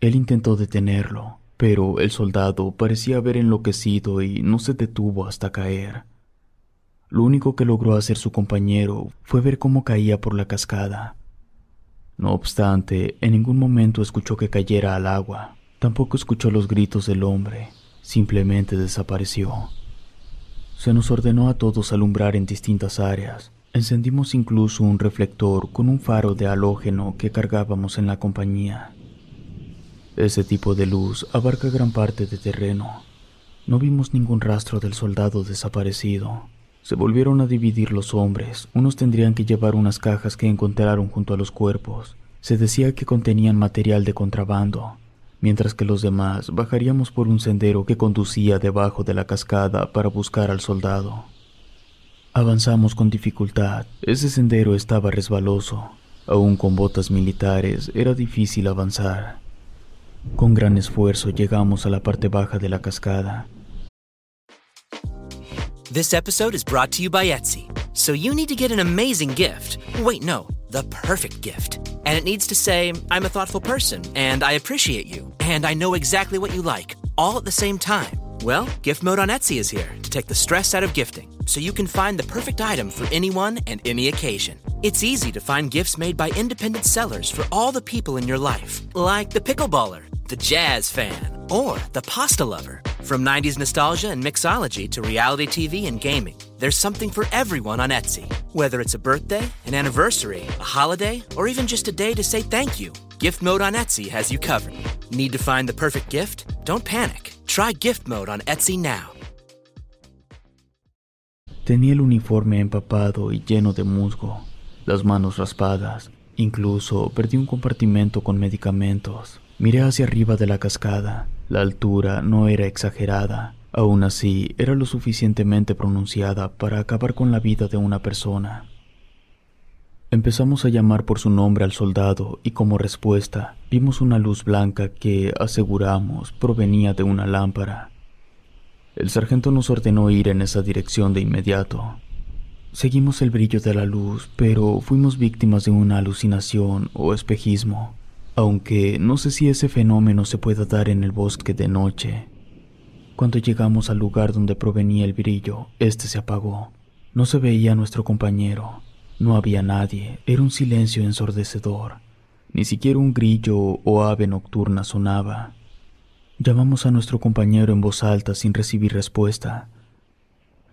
Él intentó detenerlo, pero el soldado parecía haber enloquecido y no se detuvo hasta caer. Lo único que logró hacer su compañero fue ver cómo caía por la cascada. No obstante, en ningún momento escuchó que cayera al agua. Tampoco escuchó los gritos del hombre simplemente desapareció. Se nos ordenó a todos alumbrar en distintas áreas. Encendimos incluso un reflector con un faro de halógeno que cargábamos en la compañía. Ese tipo de luz abarca gran parte de terreno. No vimos ningún rastro del soldado desaparecido. Se volvieron a dividir los hombres. Unos tendrían que llevar unas cajas que encontraron junto a los cuerpos. Se decía que contenían material de contrabando mientras que los demás bajaríamos por un sendero que conducía debajo de la cascada para buscar al soldado. Avanzamos con dificultad. Ese sendero estaba resbaloso. Aún con botas militares era difícil avanzar. Con gran esfuerzo llegamos a la parte baja de la cascada. This episode is brought to you by Etsy. So you need to get an amazing gift. Wait, no, the perfect gift. And it needs to say, I'm a thoughtful person, and I appreciate you, and I know exactly what you like, all at the same time. Well, Gift Mode on Etsy is here to take the stress out of gifting so you can find the perfect item for anyone and any occasion. It's easy to find gifts made by independent sellers for all the people in your life, like the pickleballer, the jazz fan, or the pasta lover. From 90s nostalgia and mixology to reality TV and gaming, there's something for everyone on Etsy. Whether it's a birthday, an anniversary, a holiday, or even just a day to say thank you, Gift Mode on Etsy has you covered. Need to find the perfect gift? Don't panic. Try Gift Mode on Etsy now. Tenía el uniforme empapado y lleno de musgo, las manos raspadas, incluso perdí un compartimento con medicamentos. Miré hacia arriba de la cascada. La altura no era exagerada. Aún así, era lo suficientemente pronunciada para acabar con la vida de una persona. Empezamos a llamar por su nombre al soldado y como respuesta vimos una luz blanca que, aseguramos, provenía de una lámpara. El sargento nos ordenó ir en esa dirección de inmediato. Seguimos el brillo de la luz, pero fuimos víctimas de una alucinación o espejismo, aunque no sé si ese fenómeno se pueda dar en el bosque de noche. Cuando llegamos al lugar donde provenía el brillo, este se apagó. No se veía a nuestro compañero. No había nadie. Era un silencio ensordecedor. Ni siquiera un grillo o ave nocturna sonaba. Llamamos a nuestro compañero en voz alta sin recibir respuesta.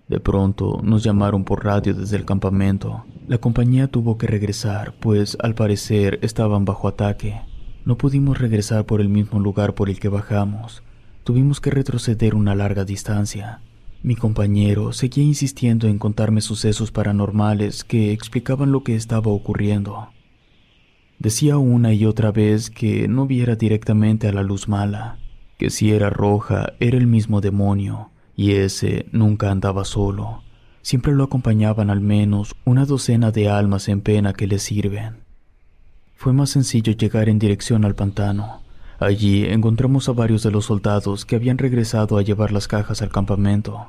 De pronto nos llamaron por radio desde el campamento. La compañía tuvo que regresar, pues al parecer estaban bajo ataque. No pudimos regresar por el mismo lugar por el que bajamos. Tuvimos que retroceder una larga distancia. Mi compañero seguía insistiendo en contarme sucesos paranormales que explicaban lo que estaba ocurriendo. Decía una y otra vez que no viera directamente a la luz mala, que si era roja era el mismo demonio, y ese nunca andaba solo. Siempre lo acompañaban al menos una docena de almas en pena que le sirven. Fue más sencillo llegar en dirección al pantano. Allí encontramos a varios de los soldados que habían regresado a llevar las cajas al campamento.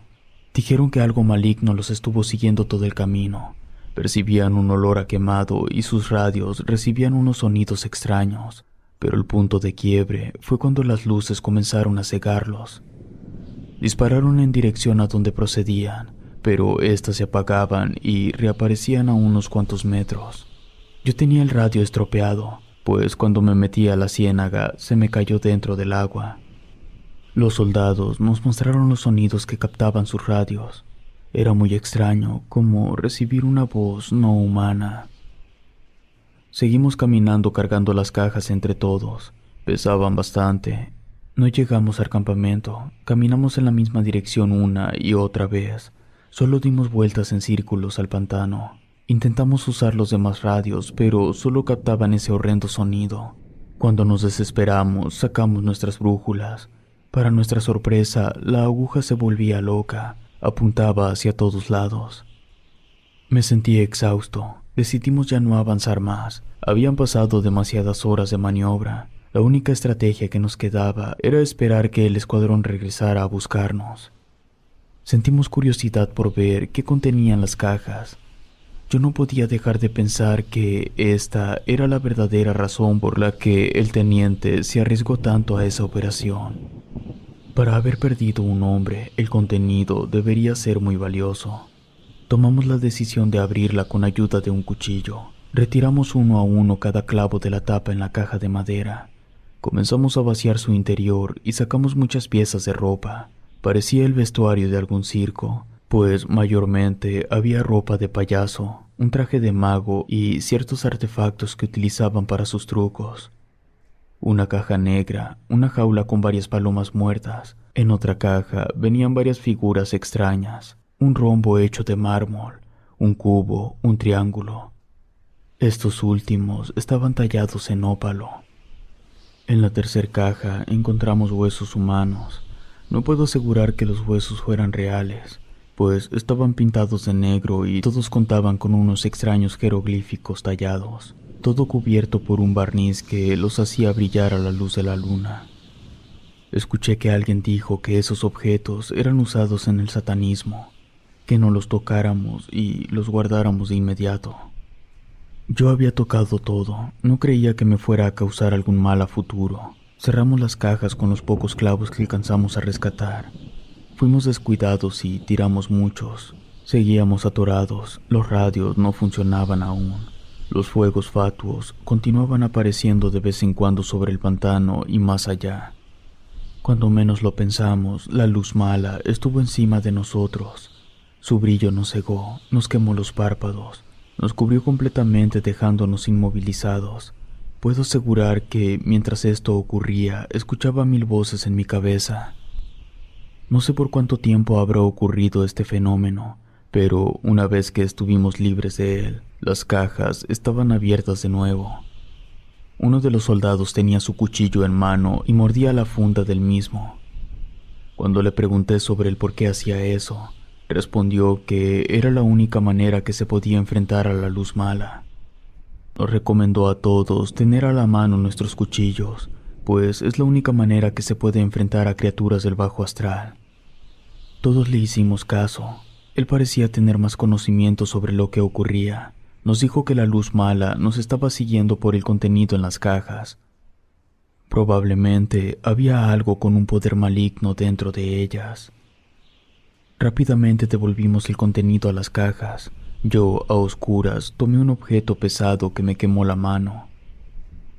Dijeron que algo maligno los estuvo siguiendo todo el camino. Percibían un olor a quemado y sus radios recibían unos sonidos extraños, pero el punto de quiebre fue cuando las luces comenzaron a cegarlos. Dispararon en dirección a donde procedían, pero éstas se apagaban y reaparecían a unos cuantos metros. Yo tenía el radio estropeado, pues cuando me metí a la ciénaga se me cayó dentro del agua. Los soldados nos mostraron los sonidos que captaban sus radios. Era muy extraño, como recibir una voz no humana. Seguimos caminando cargando las cajas entre todos. Pesaban bastante. No llegamos al campamento. Caminamos en la misma dirección una y otra vez. Solo dimos vueltas en círculos al pantano. Intentamos usar los demás radios, pero solo captaban ese horrendo sonido. Cuando nos desesperamos, sacamos nuestras brújulas. Para nuestra sorpresa, la aguja se volvía loca. Apuntaba hacia todos lados. Me sentí exhausto. Decidimos ya no avanzar más. Habían pasado demasiadas horas de maniobra. La única estrategia que nos quedaba era esperar que el escuadrón regresara a buscarnos. Sentimos curiosidad por ver qué contenían las cajas. Yo no podía dejar de pensar que esta era la verdadera razón por la que el teniente se arriesgó tanto a esa operación. Para haber perdido un hombre, el contenido debería ser muy valioso. Tomamos la decisión de abrirla con ayuda de un cuchillo. Retiramos uno a uno cada clavo de la tapa en la caja de madera. Comenzamos a vaciar su interior y sacamos muchas piezas de ropa. Parecía el vestuario de algún circo, pues mayormente había ropa de payaso, un traje de mago y ciertos artefactos que utilizaban para sus trucos. Una caja negra, una jaula con varias palomas muertas. En otra caja venían varias figuras extrañas un rombo hecho de mármol, un cubo, un triángulo. Estos últimos estaban tallados en ópalo. En la tercera caja encontramos huesos humanos. No puedo asegurar que los huesos fueran reales, pues estaban pintados de negro y todos contaban con unos extraños jeroglíficos tallados, todo cubierto por un barniz que los hacía brillar a la luz de la luna. Escuché que alguien dijo que esos objetos eran usados en el satanismo, que no los tocáramos y los guardáramos de inmediato. Yo había tocado todo, no creía que me fuera a causar algún mal a futuro. Cerramos las cajas con los pocos clavos que alcanzamos a rescatar. Fuimos descuidados y tiramos muchos. Seguíamos atorados, los radios no funcionaban aún. Los fuegos fatuos continuaban apareciendo de vez en cuando sobre el pantano y más allá. Cuando menos lo pensamos, la luz mala estuvo encima de nosotros. Su brillo nos cegó, nos quemó los párpados, nos cubrió completamente dejándonos inmovilizados. Puedo asegurar que, mientras esto ocurría, escuchaba mil voces en mi cabeza. No sé por cuánto tiempo habrá ocurrido este fenómeno, pero una vez que estuvimos libres de él, las cajas estaban abiertas de nuevo. Uno de los soldados tenía su cuchillo en mano y mordía la funda del mismo. Cuando le pregunté sobre el por qué hacía eso, respondió que era la única manera que se podía enfrentar a la luz mala. Nos recomendó a todos tener a la mano nuestros cuchillos, pues es la única manera que se puede enfrentar a criaturas del bajo astral. Todos le hicimos caso. Él parecía tener más conocimiento sobre lo que ocurría nos dijo que la luz mala nos estaba siguiendo por el contenido en las cajas. Probablemente había algo con un poder maligno dentro de ellas. Rápidamente devolvimos el contenido a las cajas. Yo, a oscuras, tomé un objeto pesado que me quemó la mano.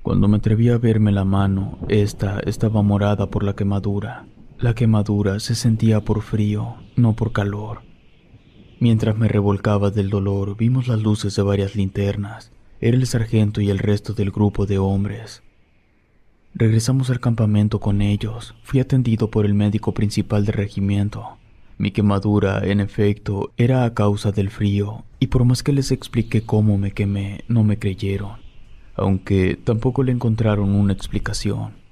Cuando me atreví a verme la mano, esta estaba morada por la quemadura. La quemadura se sentía por frío, no por calor. Mientras me revolcaba del dolor, vimos las luces de varias linternas. Era el sargento y el resto del grupo de hombres. Regresamos al campamento con ellos. Fui atendido por el médico principal del regimiento. Mi quemadura, en efecto, era a causa del frío, y por más que les expliqué cómo me quemé, no me creyeron, aunque tampoco le encontraron una explicación.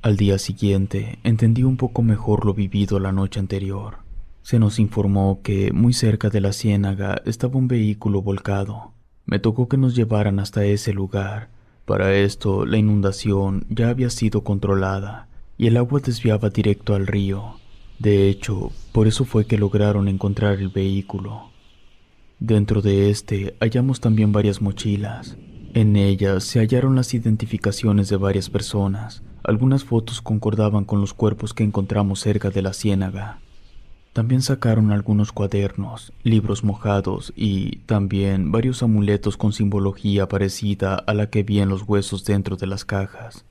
Al día siguiente, entendí un poco mejor lo vivido la noche anterior. Se nos informó que muy cerca de la ciénaga estaba un vehículo volcado. Me tocó que nos llevaran hasta ese lugar. Para esto, la inundación ya había sido controlada y el agua desviaba directo al río. De hecho, por eso fue que lograron encontrar el vehículo. Dentro de este hallamos también varias mochilas. En ellas se hallaron las identificaciones de varias personas. Algunas fotos concordaban con los cuerpos que encontramos cerca de la ciénaga. También sacaron algunos cuadernos, libros mojados y también varios amuletos con simbología parecida a la que vi en los huesos dentro de las cajas.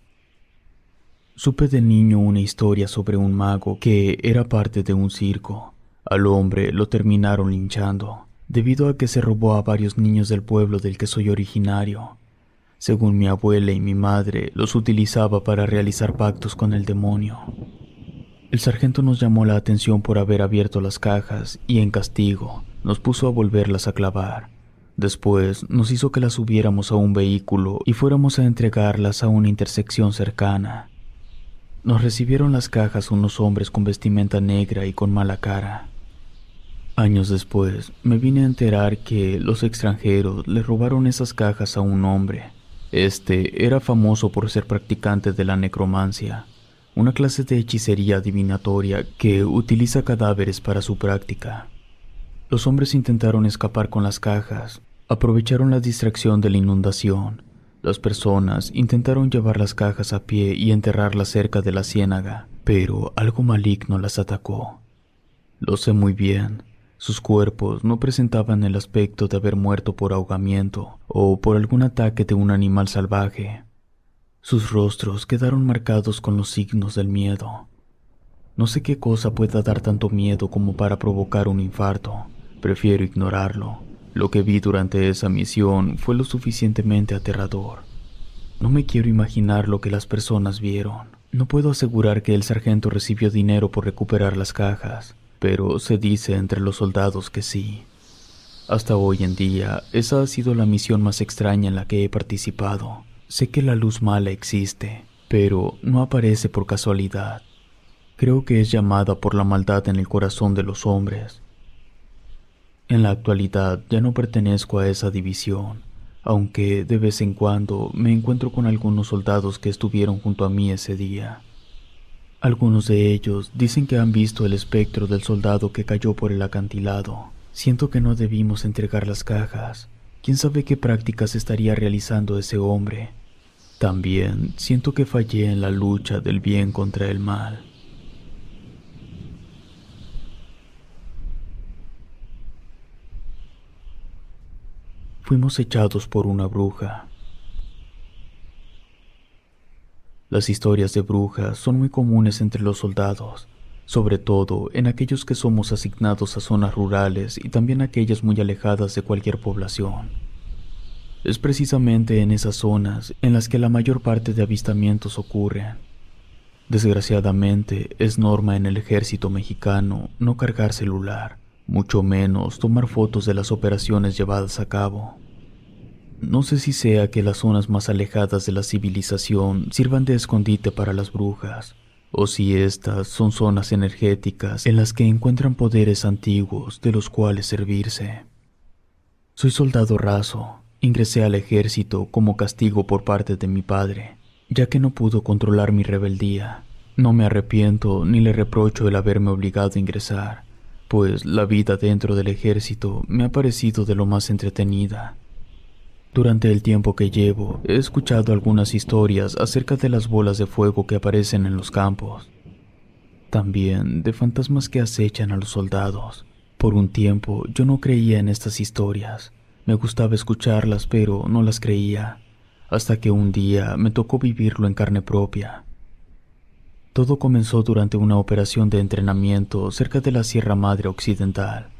Supe de niño una historia sobre un mago que era parte de un circo. Al hombre lo terminaron linchando, debido a que se robó a varios niños del pueblo del que soy originario. Según mi abuela y mi madre, los utilizaba para realizar pactos con el demonio. El sargento nos llamó la atención por haber abierto las cajas y en castigo nos puso a volverlas a clavar. Después nos hizo que las subiéramos a un vehículo y fuéramos a entregarlas a una intersección cercana. Nos recibieron las cajas unos hombres con vestimenta negra y con mala cara. Años después me vine a enterar que los extranjeros le robaron esas cajas a un hombre. Este era famoso por ser practicante de la necromancia una clase de hechicería adivinatoria que utiliza cadáveres para su práctica. Los hombres intentaron escapar con las cajas, aprovecharon la distracción de la inundación. Las personas intentaron llevar las cajas a pie y enterrarlas cerca de la ciénaga, pero algo maligno las atacó. Lo sé muy bien, sus cuerpos no presentaban el aspecto de haber muerto por ahogamiento o por algún ataque de un animal salvaje. Sus rostros quedaron marcados con los signos del miedo. No sé qué cosa pueda dar tanto miedo como para provocar un infarto. Prefiero ignorarlo. Lo que vi durante esa misión fue lo suficientemente aterrador. No me quiero imaginar lo que las personas vieron. No puedo asegurar que el sargento recibió dinero por recuperar las cajas, pero se dice entre los soldados que sí. Hasta hoy en día, esa ha sido la misión más extraña en la que he participado. Sé que la luz mala existe, pero no aparece por casualidad. Creo que es llamada por la maldad en el corazón de los hombres. En la actualidad ya no pertenezco a esa división, aunque de vez en cuando me encuentro con algunos soldados que estuvieron junto a mí ese día. Algunos de ellos dicen que han visto el espectro del soldado que cayó por el acantilado. Siento que no debimos entregar las cajas, quién sabe qué prácticas estaría realizando ese hombre. También siento que fallé en la lucha del bien contra el mal. Fuimos echados por una bruja. Las historias de brujas son muy comunes entre los soldados, sobre todo en aquellos que somos asignados a zonas rurales y también aquellas muy alejadas de cualquier población. Es precisamente en esas zonas en las que la mayor parte de avistamientos ocurren. Desgraciadamente, es norma en el ejército mexicano no cargar celular, mucho menos tomar fotos de las operaciones llevadas a cabo. No sé si sea que las zonas más alejadas de la civilización sirvan de escondite para las brujas, o si estas son zonas energéticas en las que encuentran poderes antiguos de los cuales servirse. Soy soldado raso, ingresé al ejército como castigo por parte de mi padre, ya que no pudo controlar mi rebeldía. No me arrepiento ni le reprocho el haberme obligado a ingresar, pues la vida dentro del ejército me ha parecido de lo más entretenida durante el tiempo que llevo, he escuchado algunas historias acerca de las bolas de fuego que aparecen en los campos. También de fantasmas que acechan a los soldados. Por un tiempo yo no creía en estas historias. Me gustaba escucharlas, pero no las creía, hasta que un día me tocó vivirlo en carne propia. Todo comenzó durante una operación de entrenamiento cerca de la Sierra Madre Occidental.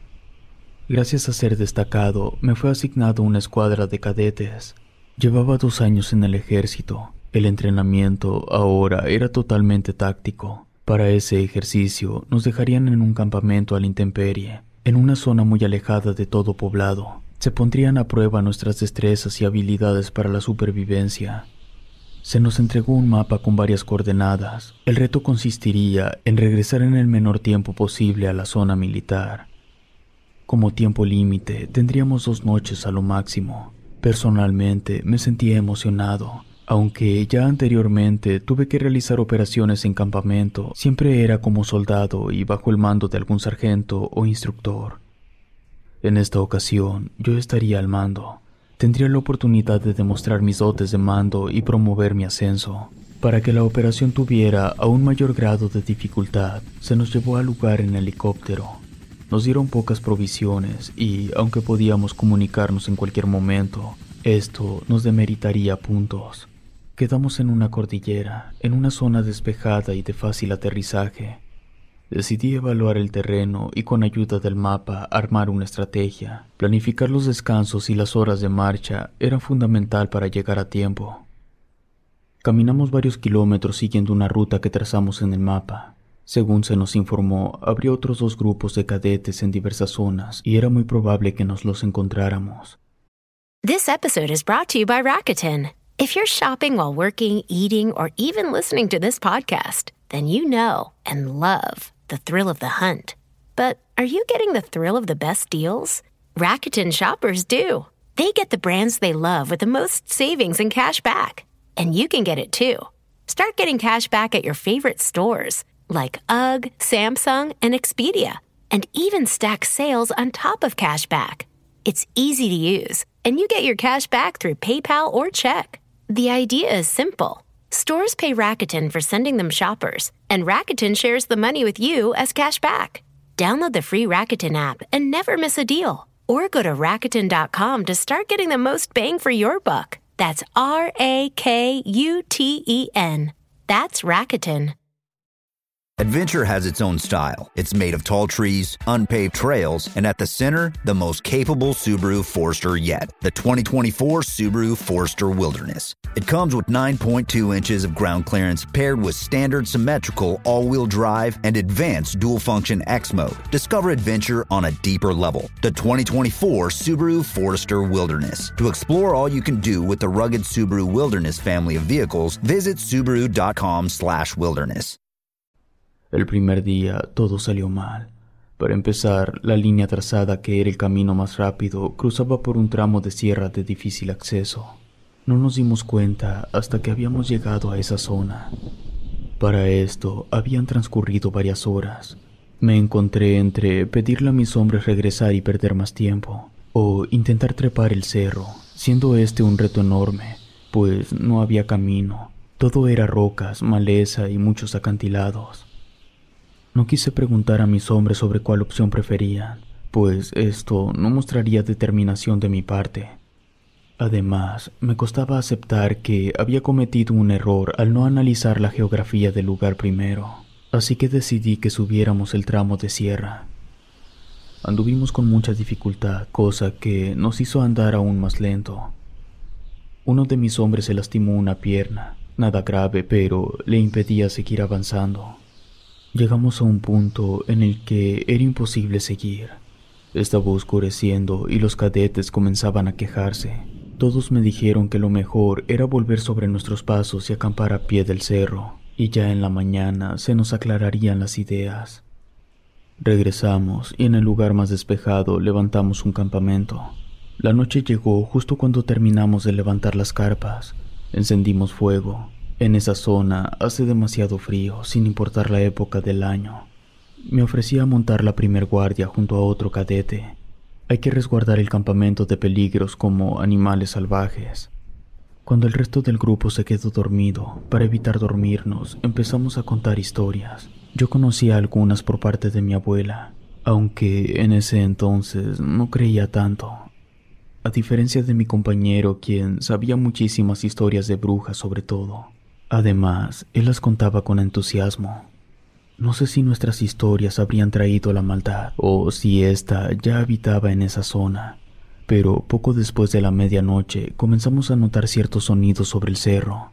Gracias a ser destacado, me fue asignado una escuadra de cadetes. Llevaba dos años en el ejército. El entrenamiento ahora era totalmente táctico. Para ese ejercicio nos dejarían en un campamento a la intemperie, en una zona muy alejada de todo poblado. Se pondrían a prueba nuestras destrezas y habilidades para la supervivencia. Se nos entregó un mapa con varias coordenadas. El reto consistiría en regresar en el menor tiempo posible a la zona militar. Como tiempo límite, tendríamos dos noches a lo máximo. Personalmente me sentía emocionado. Aunque ya anteriormente tuve que realizar operaciones en campamento, siempre era como soldado y bajo el mando de algún sargento o instructor. En esta ocasión yo estaría al mando. Tendría la oportunidad de demostrar mis dotes de mando y promover mi ascenso. Para que la operación tuviera aún mayor grado de dificultad, se nos llevó al lugar en helicóptero. Nos dieron pocas provisiones y, aunque podíamos comunicarnos en cualquier momento, esto nos demeritaría puntos. Quedamos en una cordillera, en una zona despejada y de fácil aterrizaje. Decidí evaluar el terreno y con ayuda del mapa armar una estrategia. Planificar los descansos y las horas de marcha era fundamental para llegar a tiempo. Caminamos varios kilómetros siguiendo una ruta que trazamos en el mapa. Según se nos informó, habría otros dos grupos de cadetes en diversas zonas y era muy probable que nos los encontráramos. This episode is brought to you by Rakuten. If you're shopping while working, eating, or even listening to this podcast, then you know and love the thrill of the hunt. But are you getting the thrill of the best deals? Rakuten shoppers do. They get the brands they love with the most savings and cash back. And you can get it too. Start getting cash back at your favorite stores like UGG, Samsung, and Expedia, and even stack sales on top of cashback. It's easy to use, and you get your cash back through PayPal or check. The idea is simple. Stores pay Rakuten for sending them shoppers, and Rakuten shares the money with you as cash back. Download the free Rakuten app and never miss a deal. Or go to Rakuten.com to start getting the most bang for your buck. That's R A K U T E N. That's Rakuten. Adventure has its own style. It's made of tall trees, unpaved trails, and at the center, the most capable Subaru Forester yet the 2024 Subaru Forester Wilderness. It comes with 9.2 inches of ground clearance paired with standard symmetrical all wheel drive and advanced dual function X mode. Discover adventure on a deeper level. The 2024 Subaru Forester Wilderness. To explore all you can do with the rugged Subaru Wilderness family of vehicles, visit Subaru.com/wilderness. El primer día todo salió mal. Para empezar, la línea trazada, que era el camino más rápido, cruzaba por un tramo de sierra de difícil acceso. No nos dimos cuenta hasta que habíamos llegado a esa zona. Para esto habían transcurrido varias horas. Me encontré entre pedirle a mis hombres regresar y perder más tiempo, o intentar trepar el cerro, siendo este un reto enorme, pues no había camino, todo era rocas, maleza y muchos acantilados. No quise preguntar a mis hombres sobre cuál opción preferían, pues esto no mostraría determinación de mi parte. Además, me costaba aceptar que había cometido un error al no analizar la geografía del lugar primero, así que decidí que subiéramos el tramo de sierra. Anduvimos con mucha dificultad, cosa que nos hizo andar aún más lento. Uno de mis hombres se lastimó una pierna, nada grave, pero le impedía seguir avanzando. Llegamos a un punto en el que era imposible seguir. Estaba oscureciendo y los cadetes comenzaban a quejarse. Todos me dijeron que lo mejor era volver sobre nuestros pasos y acampar a pie del cerro, y ya en la mañana se nos aclararían las ideas. Regresamos y en el lugar más despejado levantamos un campamento. La noche llegó justo cuando terminamos de levantar las carpas. Encendimos fuego. En esa zona hace demasiado frío, sin importar la época del año. Me ofrecí a montar la primer guardia junto a otro cadete, hay que resguardar el campamento de peligros como animales salvajes. Cuando el resto del grupo se quedó dormido, para evitar dormirnos, empezamos a contar historias. Yo conocía algunas por parte de mi abuela, aunque en ese entonces no creía tanto. A diferencia de mi compañero, quien sabía muchísimas historias de brujas sobre todo. Además, él las contaba con entusiasmo. No sé si nuestras historias habrían traído la maldad o si ésta ya habitaba en esa zona, pero poco después de la medianoche comenzamos a notar ciertos sonidos sobre el cerro.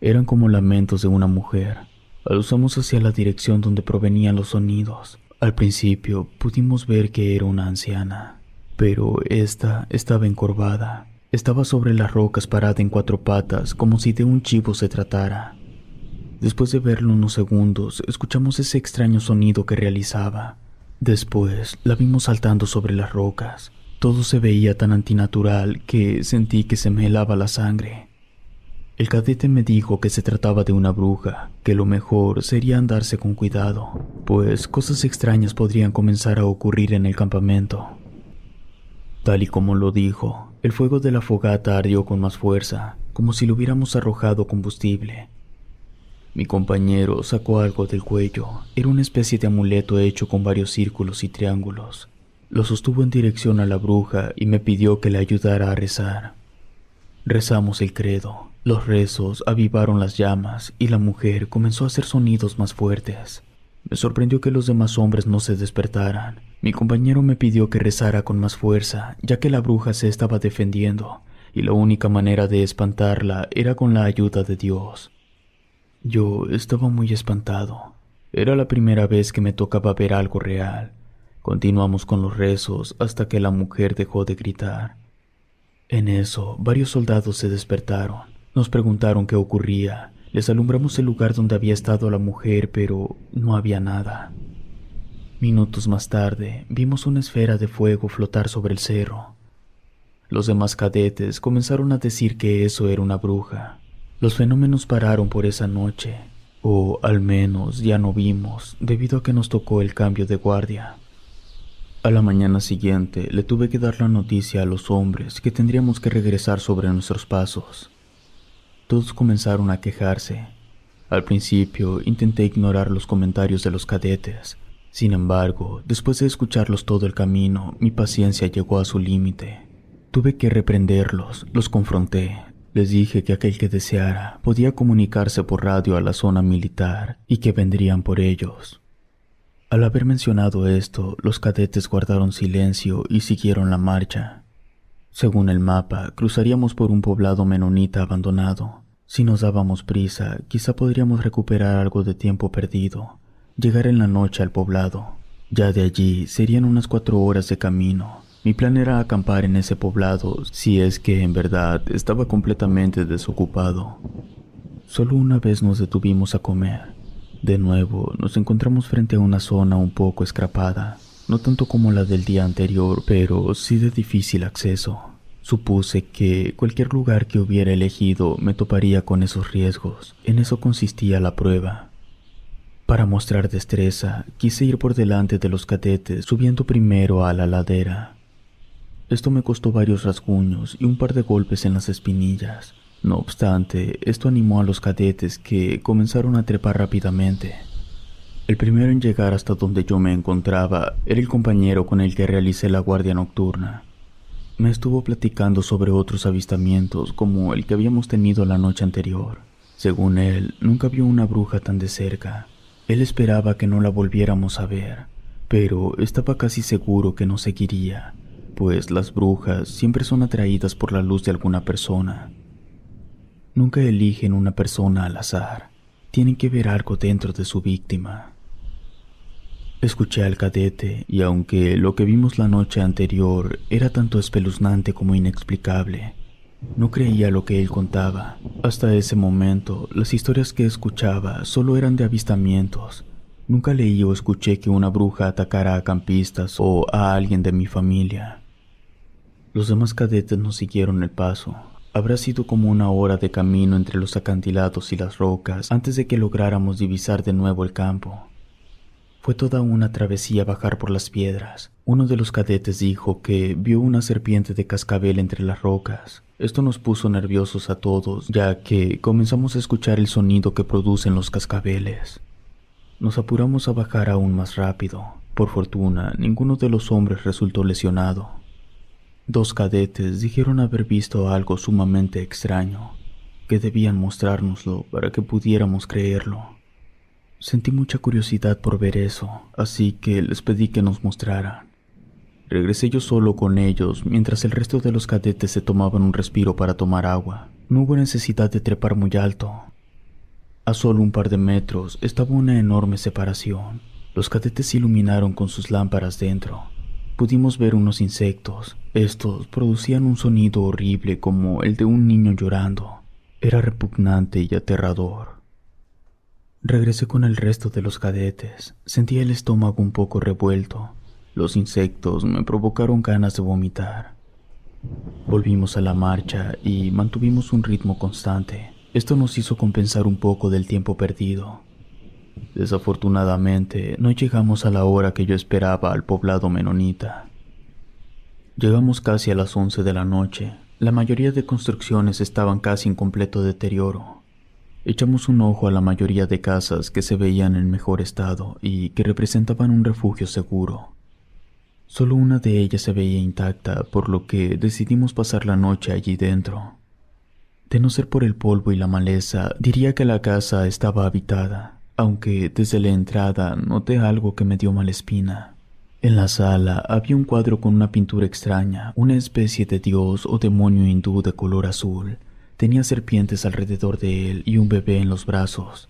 Eran como lamentos de una mujer. Alusamos hacia la dirección donde provenían los sonidos. Al principio pudimos ver que era una anciana, pero ésta estaba encorvada. Estaba sobre las rocas parada en cuatro patas como si de un chivo se tratara. Después de verlo unos segundos, escuchamos ese extraño sonido que realizaba. Después la vimos saltando sobre las rocas. Todo se veía tan antinatural que sentí que se me helaba la sangre. El cadete me dijo que se trataba de una bruja, que lo mejor sería andarse con cuidado, pues cosas extrañas podrían comenzar a ocurrir en el campamento. Tal y como lo dijo, el fuego de la fogata ardió con más fuerza, como si le hubiéramos arrojado combustible, mi compañero sacó algo del cuello. Era una especie de amuleto hecho con varios círculos y triángulos. Lo sostuvo en dirección a la bruja y me pidió que le ayudara a rezar. Rezamos el credo. Los rezos avivaron las llamas y la mujer comenzó a hacer sonidos más fuertes. Me sorprendió que los demás hombres no se despertaran. Mi compañero me pidió que rezara con más fuerza, ya que la bruja se estaba defendiendo, y la única manera de espantarla era con la ayuda de Dios. Yo estaba muy espantado. Era la primera vez que me tocaba ver algo real. Continuamos con los rezos hasta que la mujer dejó de gritar. En eso, varios soldados se despertaron. Nos preguntaron qué ocurría. Les alumbramos el lugar donde había estado la mujer, pero no había nada. Minutos más tarde, vimos una esfera de fuego flotar sobre el cerro. Los demás cadetes comenzaron a decir que eso era una bruja. Los fenómenos pararon por esa noche, o al menos ya no vimos, debido a que nos tocó el cambio de guardia. A la mañana siguiente le tuve que dar la noticia a los hombres que tendríamos que regresar sobre nuestros pasos. Todos comenzaron a quejarse. Al principio intenté ignorar los comentarios de los cadetes. Sin embargo, después de escucharlos todo el camino, mi paciencia llegó a su límite. Tuve que reprenderlos, los confronté, les dije que aquel que deseara podía comunicarse por radio a la zona militar y que vendrían por ellos. Al haber mencionado esto, los cadetes guardaron silencio y siguieron la marcha. Según el mapa, cruzaríamos por un poblado menonita abandonado. Si nos dábamos prisa, quizá podríamos recuperar algo de tiempo perdido, llegar en la noche al poblado. Ya de allí serían unas cuatro horas de camino, mi plan era acampar en ese poblado si es que en verdad estaba completamente desocupado. Solo una vez nos detuvimos a comer. De nuevo nos encontramos frente a una zona un poco escrapada, no tanto como la del día anterior, pero sí de difícil acceso. Supuse que cualquier lugar que hubiera elegido me toparía con esos riesgos. En eso consistía la prueba. Para mostrar destreza, quise ir por delante de los cadetes, subiendo primero a la ladera. Esto me costó varios rasguños y un par de golpes en las espinillas. No obstante, esto animó a los cadetes que comenzaron a trepar rápidamente. El primero en llegar hasta donde yo me encontraba era el compañero con el que realicé la guardia nocturna. Me estuvo platicando sobre otros avistamientos como el que habíamos tenido la noche anterior. Según él, nunca vio una bruja tan de cerca. Él esperaba que no la volviéramos a ver, pero estaba casi seguro que no seguiría, pues las brujas siempre son atraídas por la luz de alguna persona. Nunca eligen una persona al azar, tienen que ver algo dentro de su víctima. Escuché al cadete y aunque lo que vimos la noche anterior era tanto espeluznante como inexplicable, no creía lo que él contaba. Hasta ese momento, las historias que escuchaba solo eran de avistamientos. Nunca leí o escuché que una bruja atacara a campistas o a alguien de mi familia. Los demás cadetes nos siguieron el paso. Habrá sido como una hora de camino entre los acantilados y las rocas antes de que lográramos divisar de nuevo el campo. Fue toda una travesía bajar por las piedras. Uno de los cadetes dijo que vio una serpiente de cascabel entre las rocas. Esto nos puso nerviosos a todos, ya que comenzamos a escuchar el sonido que producen los cascabeles. Nos apuramos a bajar aún más rápido. Por fortuna, ninguno de los hombres resultó lesionado. Dos cadetes dijeron haber visto algo sumamente extraño, que debían mostrárnoslo para que pudiéramos creerlo. Sentí mucha curiosidad por ver eso, así que les pedí que nos mostraran. Regresé yo solo con ellos mientras el resto de los cadetes se tomaban un respiro para tomar agua. No hubo necesidad de trepar muy alto. A solo un par de metros estaba una enorme separación. Los cadetes se iluminaron con sus lámparas dentro. Pudimos ver unos insectos. Estos producían un sonido horrible como el de un niño llorando. Era repugnante y aterrador. Regresé con el resto de los cadetes. Sentía el estómago un poco revuelto. Los insectos me provocaron ganas de vomitar. Volvimos a la marcha y mantuvimos un ritmo constante. Esto nos hizo compensar un poco del tiempo perdido. Desafortunadamente, no llegamos a la hora que yo esperaba al poblado menonita. Llegamos casi a las once de la noche. La mayoría de construcciones estaban casi en completo deterioro. Echamos un ojo a la mayoría de casas que se veían en mejor estado y que representaban un refugio seguro. Solo una de ellas se veía intacta, por lo que decidimos pasar la noche allí dentro. De no ser por el polvo y la maleza, diría que la casa estaba habitada, aunque desde la entrada noté algo que me dio mala espina. En la sala había un cuadro con una pintura extraña, una especie de dios o demonio hindú de color azul, Tenía serpientes alrededor de él y un bebé en los brazos.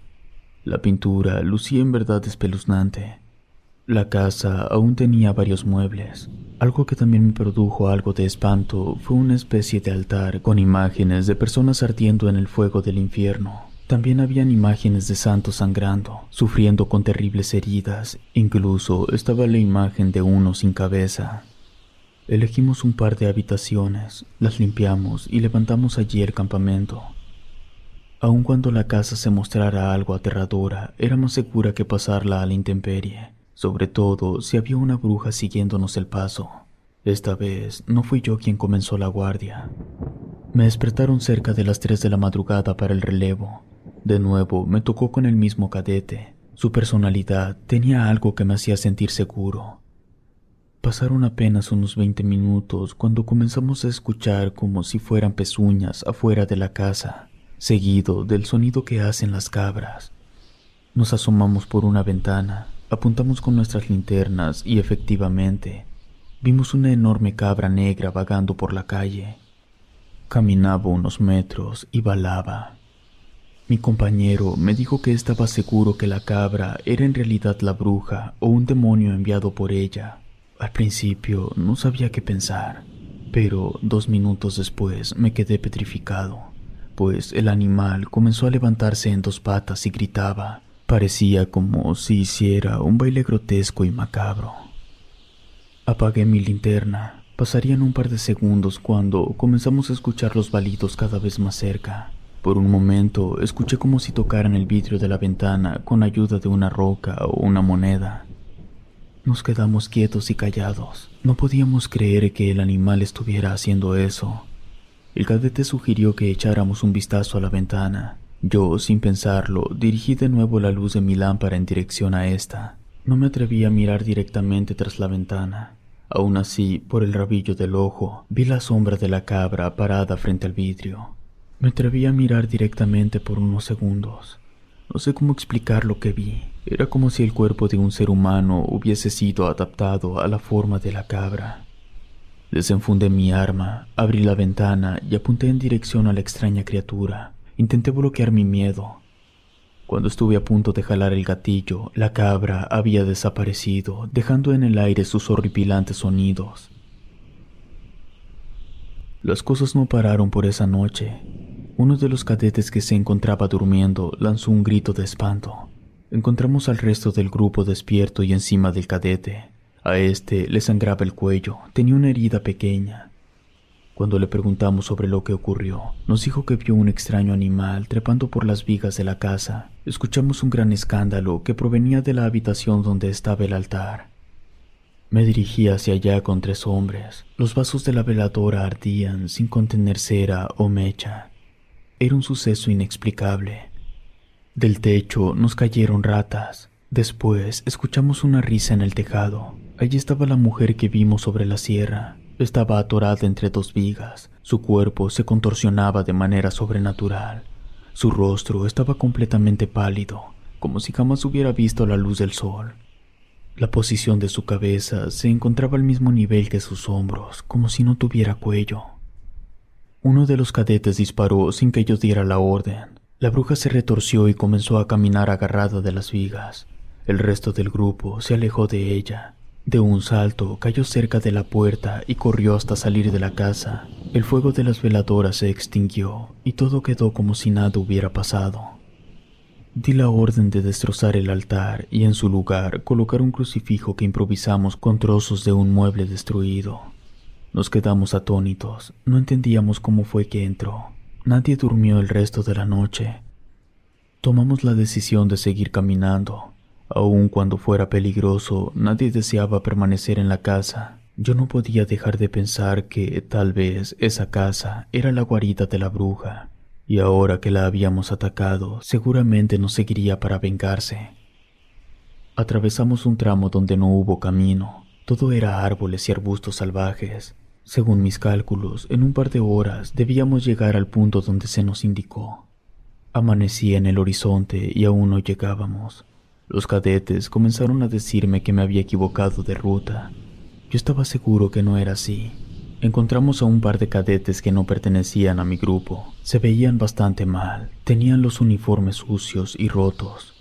La pintura lucía en verdad espeluznante. La casa aún tenía varios muebles. Algo que también me produjo algo de espanto fue una especie de altar con imágenes de personas ardiendo en el fuego del infierno. También habían imágenes de santos sangrando, sufriendo con terribles heridas. Incluso estaba la imagen de uno sin cabeza. Elegimos un par de habitaciones, las limpiamos y levantamos allí el campamento. Aun cuando la casa se mostrara algo aterradora, era más segura que pasarla a la intemperie, sobre todo si había una bruja siguiéndonos el paso. Esta vez no fui yo quien comenzó la guardia. Me despertaron cerca de las tres de la madrugada para el relevo. De nuevo me tocó con el mismo cadete. Su personalidad tenía algo que me hacía sentir seguro, Pasaron apenas unos veinte minutos cuando comenzamos a escuchar como si fueran pezuñas afuera de la casa, seguido del sonido que hacen las cabras. Nos asomamos por una ventana, apuntamos con nuestras linternas y efectivamente vimos una enorme cabra negra vagando por la calle. Caminaba unos metros y balaba. Mi compañero me dijo que estaba seguro que la cabra era en realidad la bruja o un demonio enviado por ella. Al principio no sabía qué pensar, pero dos minutos después me quedé petrificado, pues el animal comenzó a levantarse en dos patas y gritaba. Parecía como si hiciera un baile grotesco y macabro. Apagué mi linterna. Pasarían un par de segundos cuando comenzamos a escuchar los balidos cada vez más cerca. Por un momento escuché como si tocaran el vidrio de la ventana con ayuda de una roca o una moneda. Nos quedamos quietos y callados. No podíamos creer que el animal estuviera haciendo eso. El cadete sugirió que echáramos un vistazo a la ventana. Yo, sin pensarlo, dirigí de nuevo la luz de mi lámpara en dirección a esta. No me atreví a mirar directamente tras la ventana. Aún así, por el rabillo del ojo, vi la sombra de la cabra parada frente al vidrio. Me atreví a mirar directamente por unos segundos. No sé cómo explicar lo que vi. Era como si el cuerpo de un ser humano hubiese sido adaptado a la forma de la cabra. Desenfundé mi arma, abrí la ventana y apunté en dirección a la extraña criatura. Intenté bloquear mi miedo. Cuando estuve a punto de jalar el gatillo, la cabra había desaparecido, dejando en el aire sus horripilantes sonidos. Las cosas no pararon por esa noche. Uno de los cadetes que se encontraba durmiendo lanzó un grito de espanto. Encontramos al resto del grupo despierto y encima del cadete. A este le sangraba el cuello, tenía una herida pequeña. Cuando le preguntamos sobre lo que ocurrió, nos dijo que vio un extraño animal trepando por las vigas de la casa. Escuchamos un gran escándalo que provenía de la habitación donde estaba el altar. Me dirigí hacia allá con tres hombres. Los vasos de la veladora ardían sin contener cera o mecha. Era un suceso inexplicable. Del techo nos cayeron ratas. Después escuchamos una risa en el tejado. Allí estaba la mujer que vimos sobre la sierra. Estaba atorada entre dos vigas. Su cuerpo se contorsionaba de manera sobrenatural. Su rostro estaba completamente pálido, como si jamás hubiera visto la luz del sol. La posición de su cabeza se encontraba al mismo nivel que sus hombros, como si no tuviera cuello. Uno de los cadetes disparó sin que yo diera la orden. La bruja se retorció y comenzó a caminar agarrada de las vigas. El resto del grupo se alejó de ella. De un salto cayó cerca de la puerta y corrió hasta salir de la casa. El fuego de las veladoras se extinguió y todo quedó como si nada hubiera pasado. Di la orden de destrozar el altar y en su lugar colocar un crucifijo que improvisamos con trozos de un mueble destruido. Nos quedamos atónitos, no entendíamos cómo fue que entró. Nadie durmió el resto de la noche. Tomamos la decisión de seguir caminando. Aun cuando fuera peligroso, nadie deseaba permanecer en la casa. Yo no podía dejar de pensar que tal vez esa casa era la guarida de la bruja y ahora que la habíamos atacado, seguramente nos seguiría para vengarse. Atravesamos un tramo donde no hubo camino, todo era árboles y arbustos salvajes. Según mis cálculos, en un par de horas debíamos llegar al punto donde se nos indicó. Amanecía en el horizonte y aún no llegábamos. Los cadetes comenzaron a decirme que me había equivocado de ruta. Yo estaba seguro que no era así. Encontramos a un par de cadetes que no pertenecían a mi grupo. Se veían bastante mal, tenían los uniformes sucios y rotos.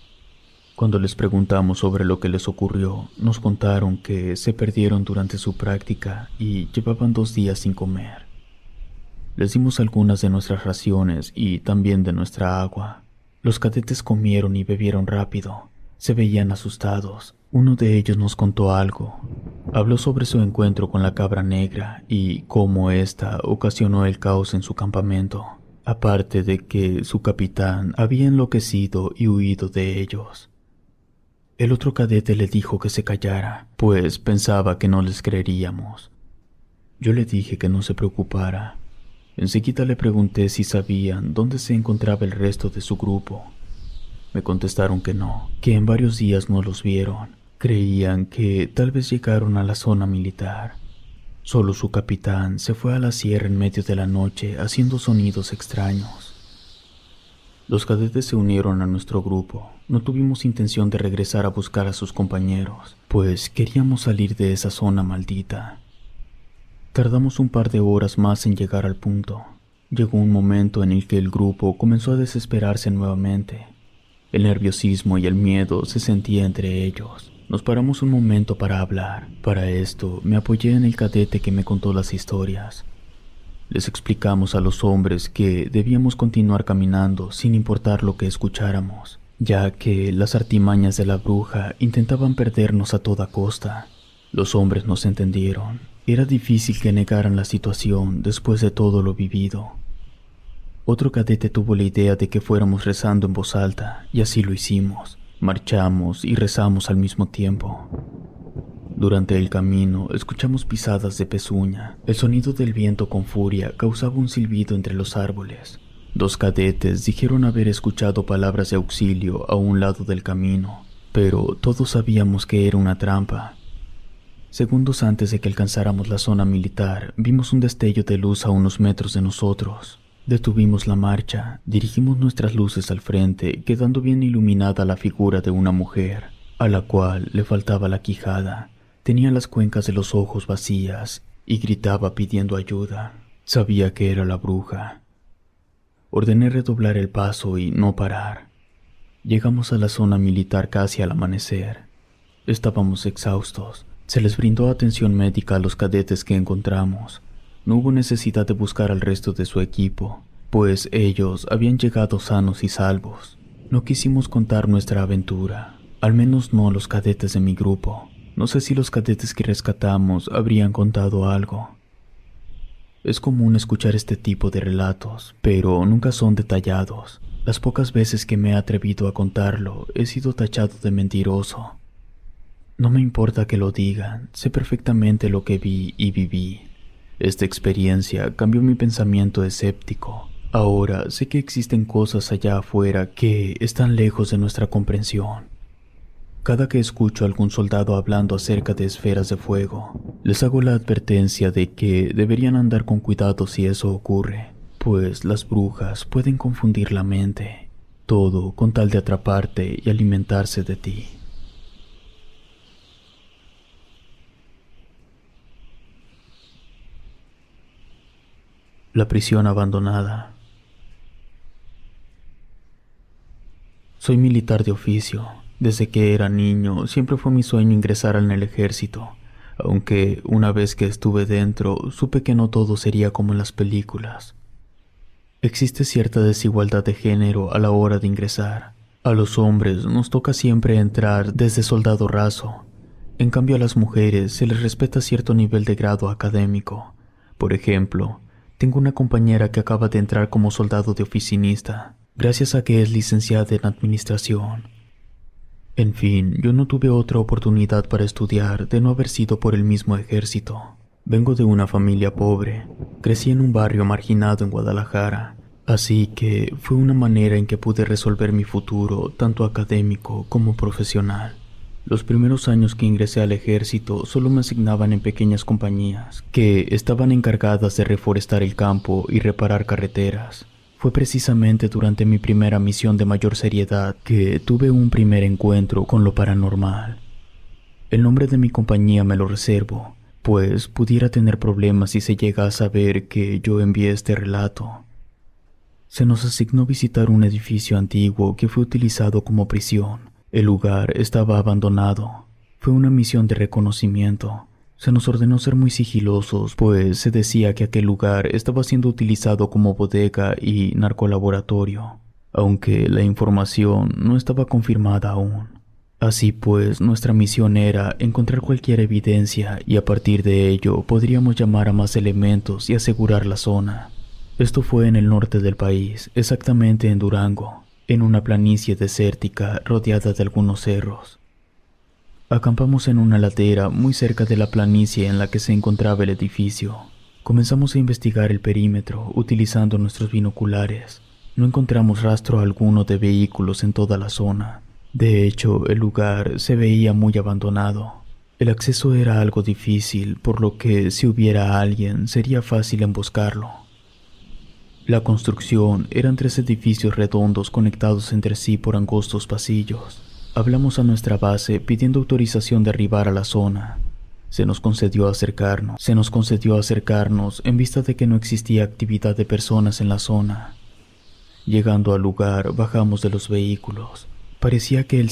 Cuando les preguntamos sobre lo que les ocurrió, nos contaron que se perdieron durante su práctica y llevaban dos días sin comer. Les dimos algunas de nuestras raciones y también de nuestra agua. Los cadetes comieron y bebieron rápido. Se veían asustados. Uno de ellos nos contó algo. Habló sobre su encuentro con la cabra negra y cómo ésta ocasionó el caos en su campamento, aparte de que su capitán había enloquecido y huido de ellos. El otro cadete le dijo que se callara, pues pensaba que no les creeríamos. Yo le dije que no se preocupara. Enseguida le pregunté si sabían dónde se encontraba el resto de su grupo. Me contestaron que no, que en varios días no los vieron. Creían que tal vez llegaron a la zona militar. Solo su capitán se fue a la sierra en medio de la noche haciendo sonidos extraños. Los cadetes se unieron a nuestro grupo. No tuvimos intención de regresar a buscar a sus compañeros, pues queríamos salir de esa zona maldita. Tardamos un par de horas más en llegar al punto. Llegó un momento en el que el grupo comenzó a desesperarse nuevamente. El nerviosismo y el miedo se sentía entre ellos. Nos paramos un momento para hablar. Para esto me apoyé en el cadete que me contó las historias. Les explicamos a los hombres que debíamos continuar caminando sin importar lo que escucháramos, ya que las artimañas de la bruja intentaban perdernos a toda costa. Los hombres nos entendieron. Era difícil que negaran la situación después de todo lo vivido. Otro cadete tuvo la idea de que fuéramos rezando en voz alta, y así lo hicimos. Marchamos y rezamos al mismo tiempo. Durante el camino escuchamos pisadas de pezuña. El sonido del viento con furia causaba un silbido entre los árboles. Dos cadetes dijeron haber escuchado palabras de auxilio a un lado del camino, pero todos sabíamos que era una trampa. Segundos antes de que alcanzáramos la zona militar, vimos un destello de luz a unos metros de nosotros. Detuvimos la marcha, dirigimos nuestras luces al frente, quedando bien iluminada la figura de una mujer, a la cual le faltaba la quijada. Tenía las cuencas de los ojos vacías y gritaba pidiendo ayuda. Sabía que era la bruja. Ordené redoblar el paso y no parar. Llegamos a la zona militar casi al amanecer. Estábamos exhaustos. Se les brindó atención médica a los cadetes que encontramos. No hubo necesidad de buscar al resto de su equipo, pues ellos habían llegado sanos y salvos. No quisimos contar nuestra aventura, al menos no los cadetes de mi grupo. No sé si los cadetes que rescatamos habrían contado algo. Es común escuchar este tipo de relatos, pero nunca son detallados. Las pocas veces que me he atrevido a contarlo, he sido tachado de mentiroso. No me importa que lo digan, sé perfectamente lo que vi y viví. Esta experiencia cambió mi pensamiento escéptico. Ahora sé que existen cosas allá afuera que están lejos de nuestra comprensión. Cada que escucho a algún soldado hablando acerca de esferas de fuego, les hago la advertencia de que deberían andar con cuidado si eso ocurre, pues las brujas pueden confundir la mente, todo con tal de atraparte y alimentarse de ti. La prisión abandonada. Soy militar de oficio desde que era niño, siempre fue mi sueño ingresar en el ejército, aunque una vez que estuve dentro, supe que no todo sería como en las películas. Existe cierta desigualdad de género a la hora de ingresar. A los hombres nos toca siempre entrar desde soldado raso. En cambio a las mujeres se les respeta cierto nivel de grado académico. Por ejemplo, tengo una compañera que acaba de entrar como soldado de oficinista, gracias a que es licenciada en administración. En fin, yo no tuve otra oportunidad para estudiar de no haber sido por el mismo ejército. Vengo de una familia pobre, crecí en un barrio marginado en Guadalajara, así que fue una manera en que pude resolver mi futuro, tanto académico como profesional. Los primeros años que ingresé al ejército solo me asignaban en pequeñas compañías que estaban encargadas de reforestar el campo y reparar carreteras. Fue precisamente durante mi primera misión de mayor seriedad que tuve un primer encuentro con lo paranormal. El nombre de mi compañía me lo reservo, pues pudiera tener problemas si se llega a saber que yo envié este relato. Se nos asignó visitar un edificio antiguo que fue utilizado como prisión. El lugar estaba abandonado. Fue una misión de reconocimiento. Se nos ordenó ser muy sigilosos, pues se decía que aquel lugar estaba siendo utilizado como bodega y narcolaboratorio, aunque la información no estaba confirmada aún. Así pues, nuestra misión era encontrar cualquier evidencia y a partir de ello podríamos llamar a más elementos y asegurar la zona. Esto fue en el norte del país, exactamente en Durango, en una planicie desértica rodeada de algunos cerros. Acampamos en una ladera muy cerca de la planicie en la que se encontraba el edificio. Comenzamos a investigar el perímetro utilizando nuestros binoculares. No encontramos rastro alguno de vehículos en toda la zona. De hecho, el lugar se veía muy abandonado. El acceso era algo difícil, por lo que si hubiera alguien sería fácil emboscarlo. La construcción eran tres edificios redondos conectados entre sí por angostos pasillos. Hablamos a nuestra base pidiendo autorización de arribar a la zona. Se nos concedió acercarnos. Se nos concedió acercarnos en vista de que no existía actividad de personas en la zona. Llegando al lugar, bajamos de los vehículos. Parecía que el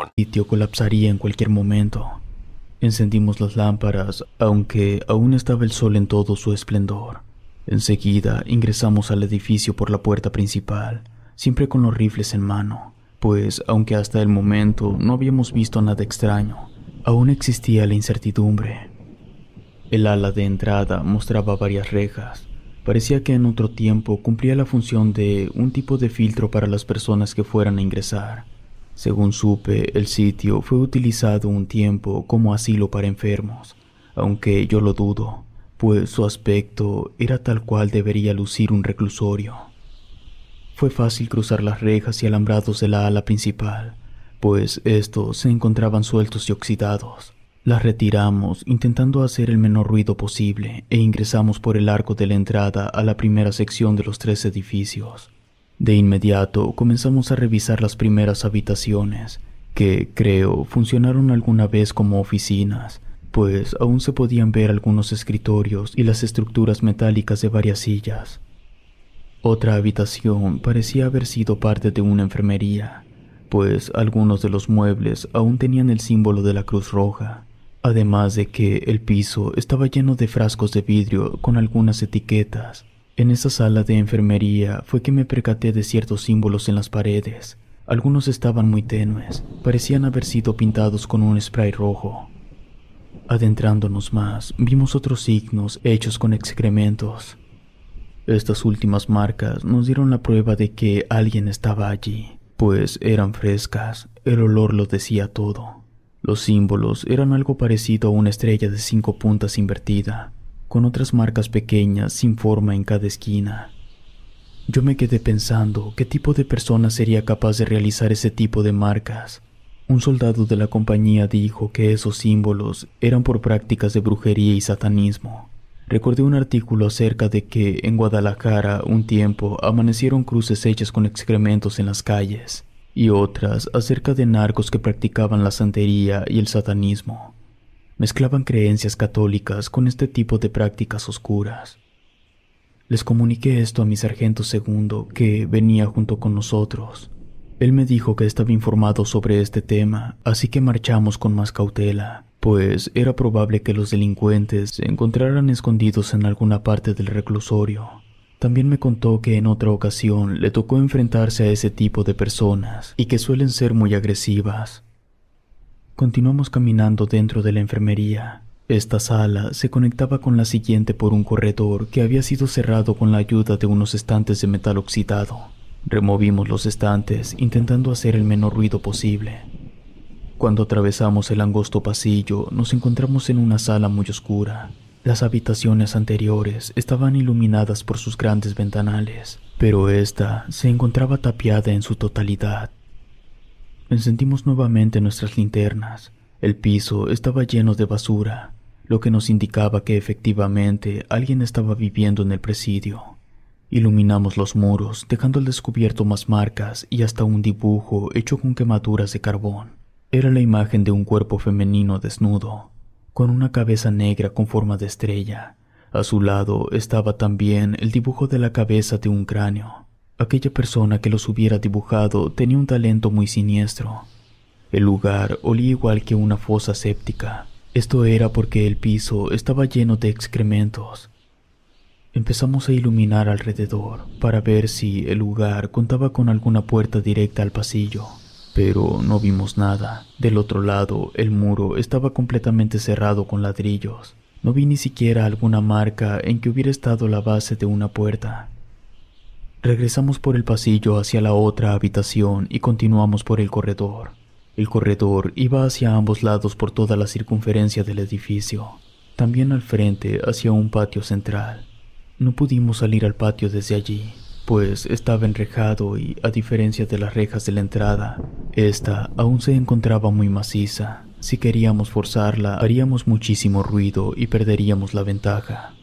El sitio colapsaría en cualquier momento. Encendimos las lámparas, aunque aún estaba el sol en todo su esplendor. Enseguida ingresamos al edificio por la puerta principal, siempre con los rifles en mano, pues aunque hasta el momento no habíamos visto nada extraño, aún existía la incertidumbre. El ala de entrada mostraba varias rejas. Parecía que en otro tiempo cumplía la función de un tipo de filtro para las personas que fueran a ingresar. Según supe, el sitio fue utilizado un tiempo como asilo para enfermos, aunque yo lo dudo, pues su aspecto era tal cual debería lucir un reclusorio. Fue fácil cruzar las rejas y alambrados de la ala principal, pues estos se encontraban sueltos y oxidados. Las retiramos intentando hacer el menor ruido posible e ingresamos por el arco de la entrada a la primera sección de los tres edificios. De inmediato comenzamos a revisar las primeras habitaciones, que creo funcionaron alguna vez como oficinas, pues aún se podían ver algunos escritorios y las estructuras metálicas de varias sillas. Otra habitación parecía haber sido parte de una enfermería, pues algunos de los muebles aún tenían el símbolo de la Cruz Roja, además de que el piso estaba lleno de frascos de vidrio con algunas etiquetas. En esa sala de enfermería fue que me percaté de ciertos símbolos en las paredes. Algunos estaban muy tenues, parecían haber sido pintados con un spray rojo. Adentrándonos más, vimos otros signos hechos con excrementos. Estas últimas marcas nos dieron la prueba de que alguien estaba allí, pues eran frescas, el olor lo decía todo. Los símbolos eran algo parecido a una estrella de cinco puntas invertida, con otras marcas pequeñas sin forma en cada esquina. Yo me quedé pensando qué tipo de persona sería capaz de realizar ese tipo de marcas. Un soldado de la compañía dijo que esos símbolos eran por prácticas de brujería y satanismo. Recordé un artículo acerca de que en Guadalajara un tiempo amanecieron cruces hechas con excrementos en las calles, y otras acerca de narcos que practicaban la santería y el satanismo. Mezclaban creencias católicas con este tipo de prácticas oscuras. Les comuniqué esto a mi sargento segundo, que venía junto con nosotros. Él me dijo que estaba informado sobre este tema, así que marchamos con más cautela, pues era probable que los delincuentes se encontraran escondidos en alguna parte del reclusorio. También me contó que en otra ocasión le tocó enfrentarse a ese tipo de personas y que suelen ser muy agresivas. Continuamos caminando dentro de la enfermería. Esta sala se conectaba con la siguiente por un corredor que había sido cerrado con la ayuda de unos estantes de metal oxidado. Removimos los estantes intentando hacer el menor ruido posible. Cuando atravesamos el angosto pasillo nos encontramos en una sala muy oscura. Las habitaciones anteriores estaban iluminadas por sus grandes ventanales, pero esta se encontraba tapiada en su totalidad. Encendimos nuevamente nuestras linternas. El piso estaba lleno de basura, lo que nos indicaba que efectivamente alguien estaba viviendo en el presidio. Iluminamos los muros, dejando al descubierto más marcas y hasta un dibujo hecho con quemaduras de carbón. Era la imagen de un cuerpo femenino desnudo, con una cabeza negra con forma de estrella. A su lado estaba también el dibujo de la cabeza de un cráneo. Aquella persona que los hubiera dibujado tenía un talento muy siniestro. El lugar olía igual que una fosa séptica. Esto era porque el piso estaba lleno de excrementos. Empezamos a iluminar alrededor para ver si el lugar contaba con alguna puerta directa al pasillo. pero no vimos nada. Del otro lado, el muro estaba completamente cerrado con ladrillos. No vi ni siquiera alguna marca en que hubiera estado la base de una puerta. Regresamos por el pasillo hacia la otra habitación y continuamos por el corredor. El corredor iba hacia ambos lados por toda la circunferencia del edificio, también al frente hacia un patio central. No pudimos salir al patio desde allí, pues estaba enrejado y, a diferencia de las rejas de la entrada, esta aún se encontraba muy maciza. Si queríamos forzarla, haríamos muchísimo ruido y perderíamos la ventaja.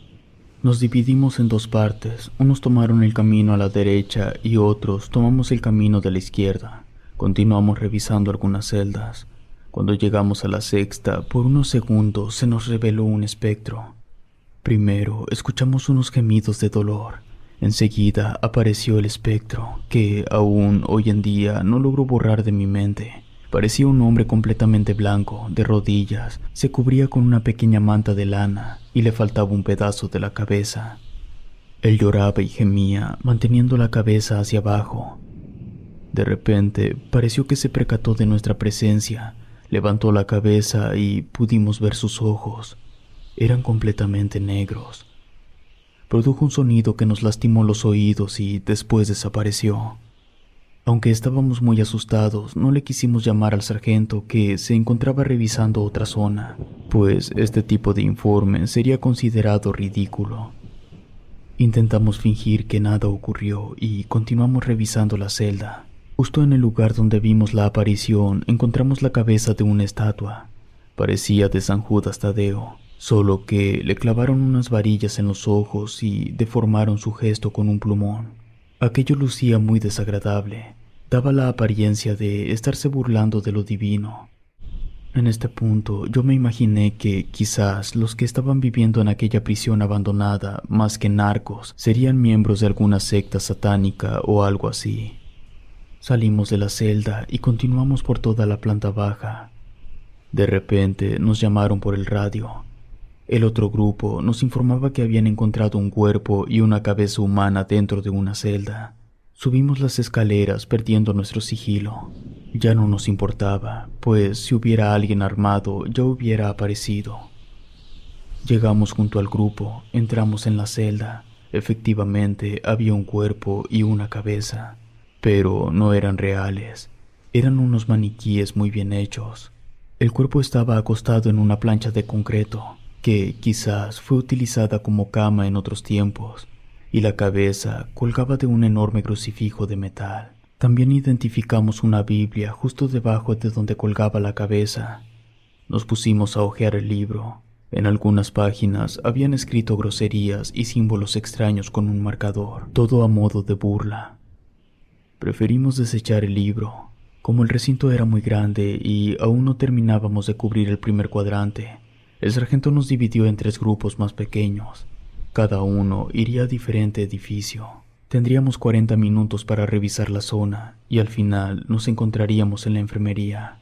Nos dividimos en dos partes, unos tomaron el camino a la derecha y otros tomamos el camino de la izquierda. Continuamos revisando algunas celdas. Cuando llegamos a la sexta, por unos segundos se nos reveló un espectro. Primero escuchamos unos gemidos de dolor Enseguida apareció el espectro, que aún hoy en día no logro borrar de mi mente. Parecía un hombre completamente blanco, de rodillas, se cubría con una pequeña manta de lana y le faltaba un pedazo de la cabeza. Él lloraba y gemía, manteniendo la cabeza hacia abajo. De repente pareció que se percató de nuestra presencia, levantó la cabeza y pudimos ver sus ojos. Eran completamente negros produjo un sonido que nos lastimó los oídos y después desapareció. Aunque estábamos muy asustados, no le quisimos llamar al sargento que se encontraba revisando otra zona, pues este tipo de informe sería considerado ridículo. Intentamos fingir que nada ocurrió y continuamos revisando la celda. Justo en el lugar donde vimos la aparición encontramos la cabeza de una estatua. Parecía de San Judas Tadeo solo que le clavaron unas varillas en los ojos y deformaron su gesto con un plumón. Aquello lucía muy desagradable, daba la apariencia de estarse burlando de lo divino. En este punto yo me imaginé que quizás los que estaban viviendo en aquella prisión abandonada, más que narcos, serían miembros de alguna secta satánica o algo así. Salimos de la celda y continuamos por toda la planta baja. De repente nos llamaron por el radio. El otro grupo nos informaba que habían encontrado un cuerpo y una cabeza humana dentro de una celda. Subimos las escaleras perdiendo nuestro sigilo. Ya no nos importaba, pues si hubiera alguien armado ya hubiera aparecido. Llegamos junto al grupo, entramos en la celda. Efectivamente había un cuerpo y una cabeza, pero no eran reales. Eran unos maniquíes muy bien hechos. El cuerpo estaba acostado en una plancha de concreto, que quizás fue utilizada como cama en otros tiempos, y la cabeza colgaba de un enorme crucifijo de metal. También identificamos una Biblia justo debajo de donde colgaba la cabeza. Nos pusimos a hojear el libro. En algunas páginas habían escrito groserías y símbolos extraños con un marcador, todo a modo de burla. Preferimos desechar el libro. Como el recinto era muy grande y aún no terminábamos de cubrir el primer cuadrante, el sargento nos dividió en tres grupos más pequeños. Cada uno iría a diferente edificio. Tendríamos 40 minutos para revisar la zona y al final nos encontraríamos en la enfermería.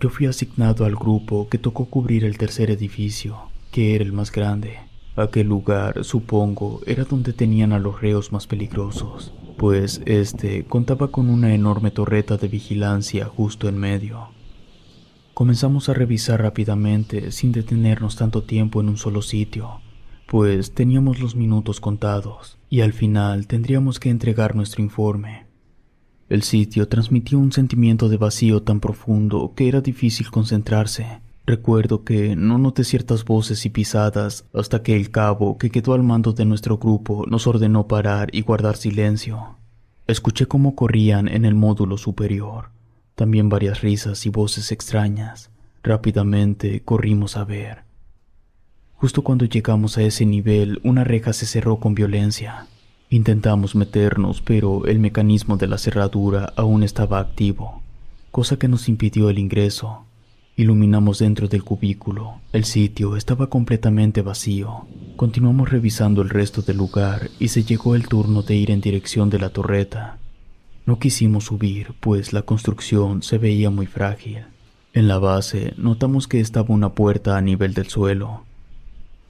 Yo fui asignado al grupo que tocó cubrir el tercer edificio, que era el más grande. Aquel lugar, supongo, era donde tenían a los reos más peligrosos, pues este contaba con una enorme torreta de vigilancia justo en medio. Comenzamos a revisar rápidamente, sin detenernos tanto tiempo en un solo sitio, pues teníamos los minutos contados y al final tendríamos que entregar nuestro informe. El sitio transmitía un sentimiento de vacío tan profundo que era difícil concentrarse. Recuerdo que no noté ciertas voces y pisadas hasta que el cabo que quedó al mando de nuestro grupo nos ordenó parar y guardar silencio. Escuché cómo corrían en el módulo superior también varias risas y voces extrañas. Rápidamente corrimos a ver. Justo cuando llegamos a ese nivel, una reja se cerró con violencia. Intentamos meternos, pero el mecanismo de la cerradura aún estaba activo, cosa que nos impidió el ingreso. Iluminamos dentro del cubículo. El sitio estaba completamente vacío. Continuamos revisando el resto del lugar y se llegó el turno de ir en dirección de la torreta. No quisimos subir, pues la construcción se veía muy frágil. En la base notamos que estaba una puerta a nivel del suelo.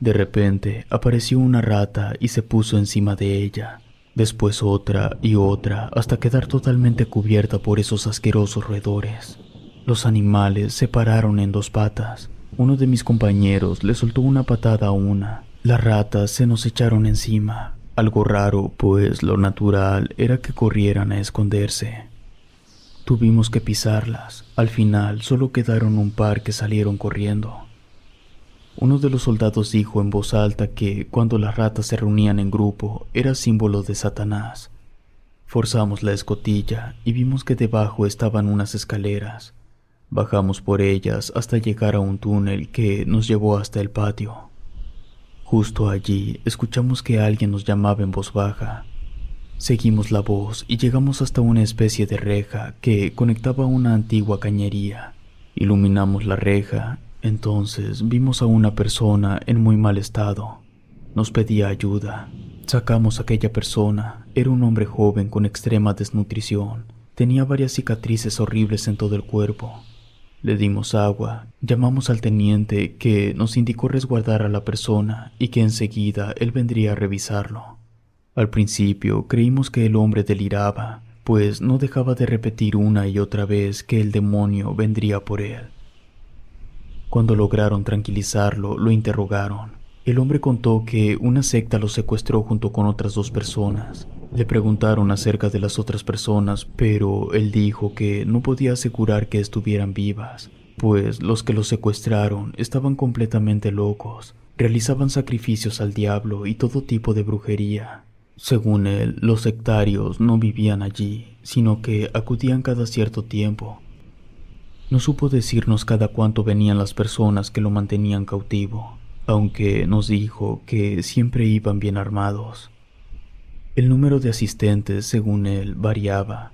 De repente apareció una rata y se puso encima de ella. después otra y otra hasta quedar totalmente cubierta por esos asquerosos roedores. Los animales se pararon en dos patas. Uno de mis compañeros le soltó una patada a una. Las ratas se nos echaron encima. Algo raro, pues lo natural era que corrieran a esconderse. Tuvimos que pisarlas. Al final solo quedaron un par que salieron corriendo. Uno de los soldados dijo en voz alta que cuando las ratas se reunían en grupo era símbolo de Satanás. Forzamos la escotilla y vimos que debajo estaban unas escaleras. Bajamos por ellas hasta llegar a un túnel que nos llevó hasta el patio. Justo allí escuchamos que alguien nos llamaba en voz baja. Seguimos la voz y llegamos hasta una especie de reja que conectaba una antigua cañería. Iluminamos la reja, entonces vimos a una persona en muy mal estado. Nos pedía ayuda. Sacamos a aquella persona. Era un hombre joven con extrema desnutrición. Tenía varias cicatrices horribles en todo el cuerpo. Le dimos agua, llamamos al teniente que nos indicó resguardar a la persona y que enseguida él vendría a revisarlo. Al principio creímos que el hombre deliraba, pues no dejaba de repetir una y otra vez que el demonio vendría por él. Cuando lograron tranquilizarlo, lo interrogaron. El hombre contó que una secta lo secuestró junto con otras dos personas. Le preguntaron acerca de las otras personas, pero él dijo que no podía asegurar que estuvieran vivas, pues los que lo secuestraron estaban completamente locos, realizaban sacrificios al diablo y todo tipo de brujería. Según él, los sectarios no vivían allí, sino que acudían cada cierto tiempo. No supo decirnos cada cuánto venían las personas que lo mantenían cautivo, aunque nos dijo que siempre iban bien armados. El número de asistentes, según él, variaba.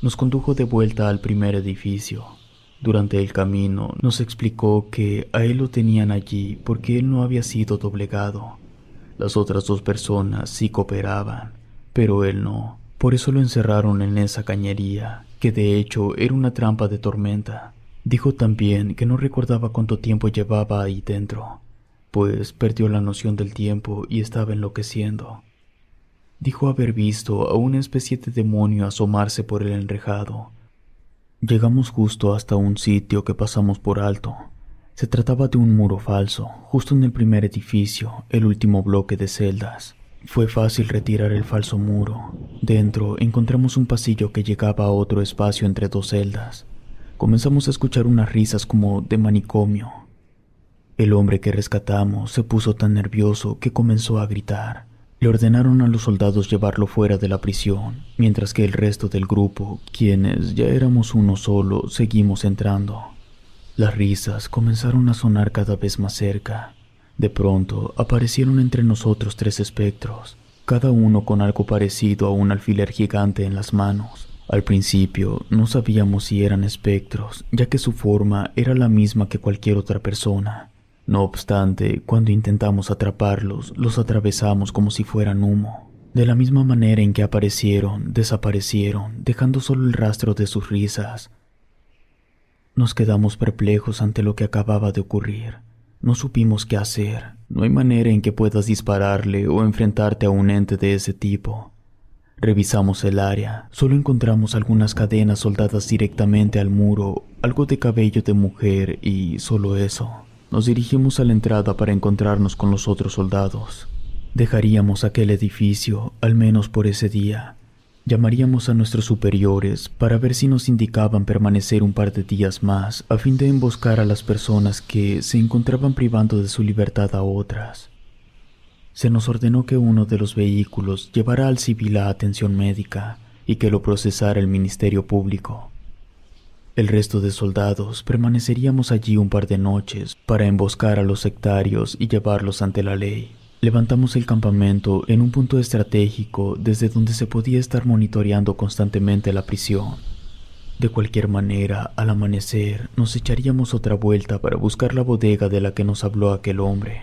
Nos condujo de vuelta al primer edificio. Durante el camino nos explicó que a él lo tenían allí porque él no había sido doblegado las otras dos personas sí cooperaban, pero él no. Por eso lo encerraron en esa cañería, que de hecho era una trampa de tormenta. Dijo también que no recordaba cuánto tiempo llevaba ahí dentro, pues perdió la noción del tiempo y estaba enloqueciendo. Dijo haber visto a una especie de demonio asomarse por el enrejado. Llegamos justo hasta un sitio que pasamos por alto, se trataba de un muro falso, justo en el primer edificio, el último bloque de celdas. Fue fácil retirar el falso muro. Dentro encontramos un pasillo que llegaba a otro espacio entre dos celdas. Comenzamos a escuchar unas risas como de manicomio. El hombre que rescatamos se puso tan nervioso que comenzó a gritar. Le ordenaron a los soldados llevarlo fuera de la prisión, mientras que el resto del grupo, quienes ya éramos uno solo, seguimos entrando. Las risas comenzaron a sonar cada vez más cerca. De pronto aparecieron entre nosotros tres espectros, cada uno con algo parecido a un alfiler gigante en las manos. Al principio no sabíamos si eran espectros, ya que su forma era la misma que cualquier otra persona. No obstante, cuando intentamos atraparlos, los atravesamos como si fueran humo. De la misma manera en que aparecieron, desaparecieron, dejando solo el rastro de sus risas, nos quedamos perplejos ante lo que acababa de ocurrir. No supimos qué hacer. No hay manera en que puedas dispararle o enfrentarte a un ente de ese tipo. Revisamos el área. Solo encontramos algunas cadenas soldadas directamente al muro, algo de cabello de mujer y solo eso. Nos dirigimos a la entrada para encontrarnos con los otros soldados. Dejaríamos aquel edificio, al menos por ese día, Llamaríamos a nuestros superiores para ver si nos indicaban permanecer un par de días más a fin de emboscar a las personas que se encontraban privando de su libertad a otras. Se nos ordenó que uno de los vehículos llevara al civil a atención médica y que lo procesara el Ministerio Público. El resto de soldados permaneceríamos allí un par de noches para emboscar a los sectarios y llevarlos ante la ley. Levantamos el campamento en un punto estratégico desde donde se podía estar monitoreando constantemente la prisión. De cualquier manera, al amanecer, nos echaríamos otra vuelta para buscar la bodega de la que nos habló aquel hombre.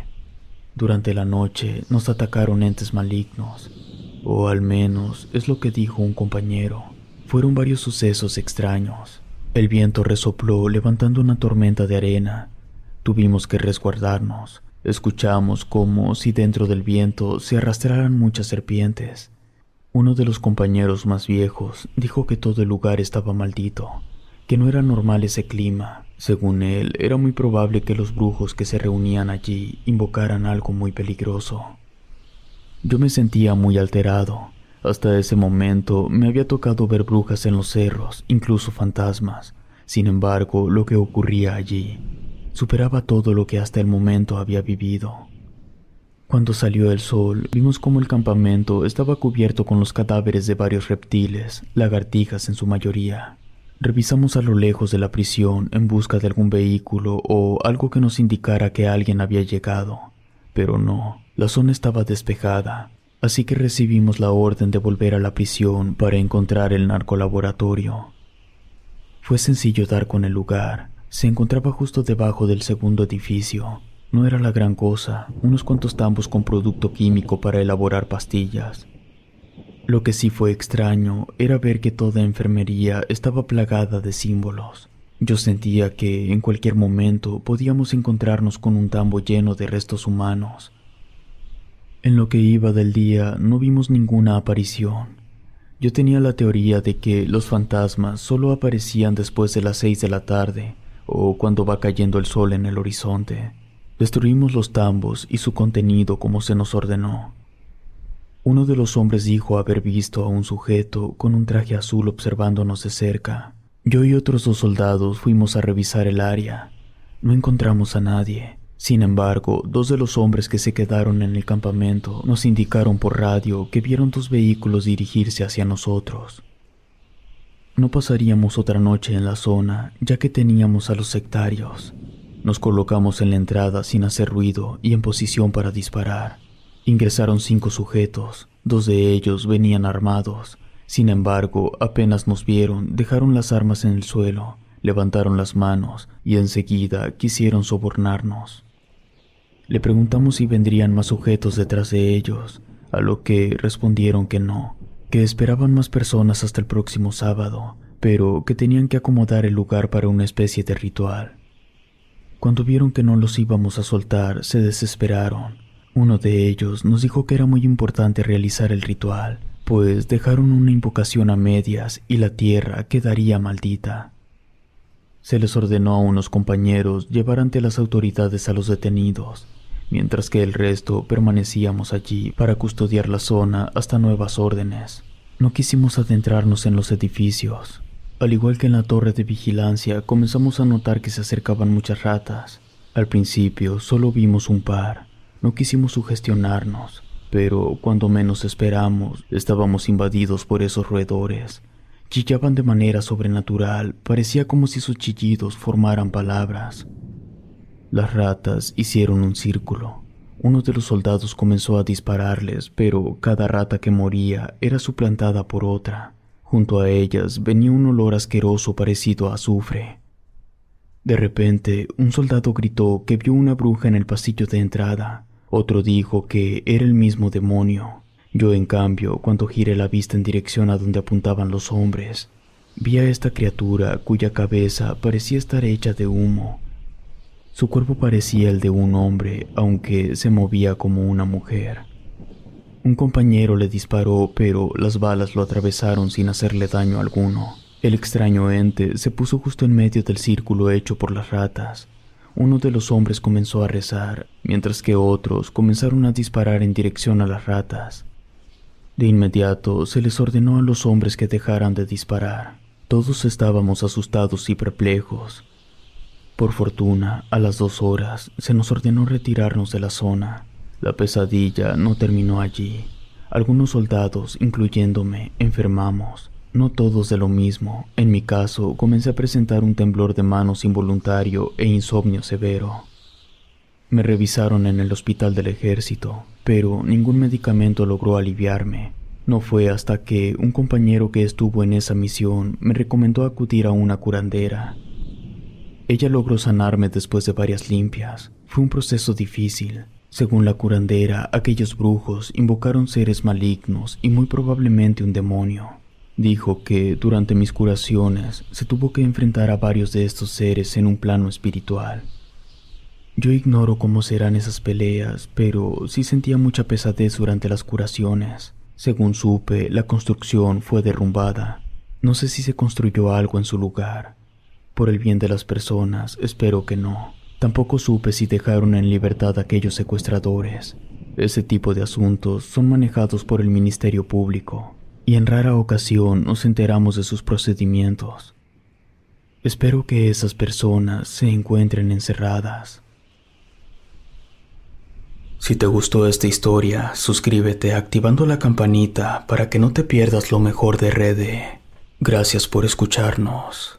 Durante la noche nos atacaron entes malignos, o al menos es lo que dijo un compañero. Fueron varios sucesos extraños. El viento resopló levantando una tormenta de arena. Tuvimos que resguardarnos Escuchamos como si dentro del viento se arrastraran muchas serpientes. Uno de los compañeros más viejos dijo que todo el lugar estaba maldito, que no era normal ese clima. Según él, era muy probable que los brujos que se reunían allí invocaran algo muy peligroso. Yo me sentía muy alterado. Hasta ese momento me había tocado ver brujas en los cerros, incluso fantasmas. Sin embargo, lo que ocurría allí superaba todo lo que hasta el momento había vivido. Cuando salió el sol, vimos como el campamento estaba cubierto con los cadáveres de varios reptiles, lagartijas en su mayoría. Revisamos a lo lejos de la prisión en busca de algún vehículo o algo que nos indicara que alguien había llegado, pero no, la zona estaba despejada, así que recibimos la orden de volver a la prisión para encontrar el narcolaboratorio. Fue sencillo dar con el lugar, se encontraba justo debajo del segundo edificio. No era la gran cosa, unos cuantos tambos con producto químico para elaborar pastillas. Lo que sí fue extraño era ver que toda enfermería estaba plagada de símbolos. Yo sentía que en cualquier momento podíamos encontrarnos con un tambo lleno de restos humanos. En lo que iba del día no vimos ninguna aparición. Yo tenía la teoría de que los fantasmas solo aparecían después de las seis de la tarde o cuando va cayendo el sol en el horizonte. Destruimos los tambos y su contenido como se nos ordenó. Uno de los hombres dijo haber visto a un sujeto con un traje azul observándonos de cerca. Yo y otros dos soldados fuimos a revisar el área. No encontramos a nadie. Sin embargo, dos de los hombres que se quedaron en el campamento nos indicaron por radio que vieron dos vehículos dirigirse hacia nosotros. No pasaríamos otra noche en la zona, ya que teníamos a los sectarios. Nos colocamos en la entrada sin hacer ruido y en posición para disparar. Ingresaron cinco sujetos, dos de ellos venían armados. Sin embargo, apenas nos vieron, dejaron las armas en el suelo, levantaron las manos y enseguida quisieron sobornarnos. Le preguntamos si vendrían más sujetos detrás de ellos, a lo que respondieron que no, que esperaban más personas hasta el próximo sábado, pero que tenían que acomodar el lugar para una especie de ritual. Cuando vieron que no los íbamos a soltar, se desesperaron. Uno de ellos nos dijo que era muy importante realizar el ritual, pues dejaron una invocación a medias y la tierra quedaría maldita. Se les ordenó a unos compañeros llevar ante las autoridades a los detenidos, mientras que el resto permanecíamos allí para custodiar la zona hasta nuevas órdenes. No quisimos adentrarnos en los edificios. Al igual que en la torre de vigilancia, comenzamos a notar que se acercaban muchas ratas. Al principio solo vimos un par. No quisimos sugestionarnos, pero cuando menos esperamos, estábamos invadidos por esos roedores. Chillaban de manera sobrenatural, parecía como si sus chillidos formaran palabras. Las ratas hicieron un círculo. Uno de los soldados comenzó a dispararles, pero cada rata que moría era suplantada por otra. Junto a ellas venía un olor asqueroso parecido a azufre. De repente, un soldado gritó que vio una bruja en el pasillo de entrada. Otro dijo que era el mismo demonio. Yo, en cambio, cuando giré la vista en dirección a donde apuntaban los hombres, vi a esta criatura cuya cabeza parecía estar hecha de humo su cuerpo parecía el de un hombre, aunque se movía como una mujer. Un compañero le disparó, pero las balas lo atravesaron sin hacerle daño alguno. El extraño ente se puso justo en medio del círculo hecho por las ratas. Uno de los hombres comenzó a rezar, mientras que otros comenzaron a disparar en dirección a las ratas. De inmediato se les ordenó a los hombres que dejaran de disparar. Todos estábamos asustados y perplejos. Por fortuna, a las dos horas se nos ordenó retirarnos de la zona. La pesadilla no terminó allí. Algunos soldados, incluyéndome, enfermamos. No todos de lo mismo. En mi caso, comencé a presentar un temblor de manos involuntario e insomnio severo. Me revisaron en el hospital del ejército, pero ningún medicamento logró aliviarme. No fue hasta que un compañero que estuvo en esa misión me recomendó acudir a una curandera. Ella logró sanarme después de varias limpias. Fue un proceso difícil. Según la curandera, aquellos brujos invocaron seres malignos y muy probablemente un demonio. Dijo que durante mis curaciones se tuvo que enfrentar a varios de estos seres en un plano espiritual. Yo ignoro cómo serán esas peleas, pero sí sentía mucha pesadez durante las curaciones. Según supe, la construcción fue derrumbada. No sé si se construyó algo en su lugar. Por el bien de las personas, espero que no. Tampoco supe si dejaron en libertad a aquellos secuestradores. Ese tipo de asuntos son manejados por el Ministerio Público y en rara ocasión nos enteramos de sus procedimientos. Espero que esas personas se encuentren encerradas. Si te gustó esta historia, suscríbete activando la campanita para que no te pierdas lo mejor de Rede. Gracias por escucharnos.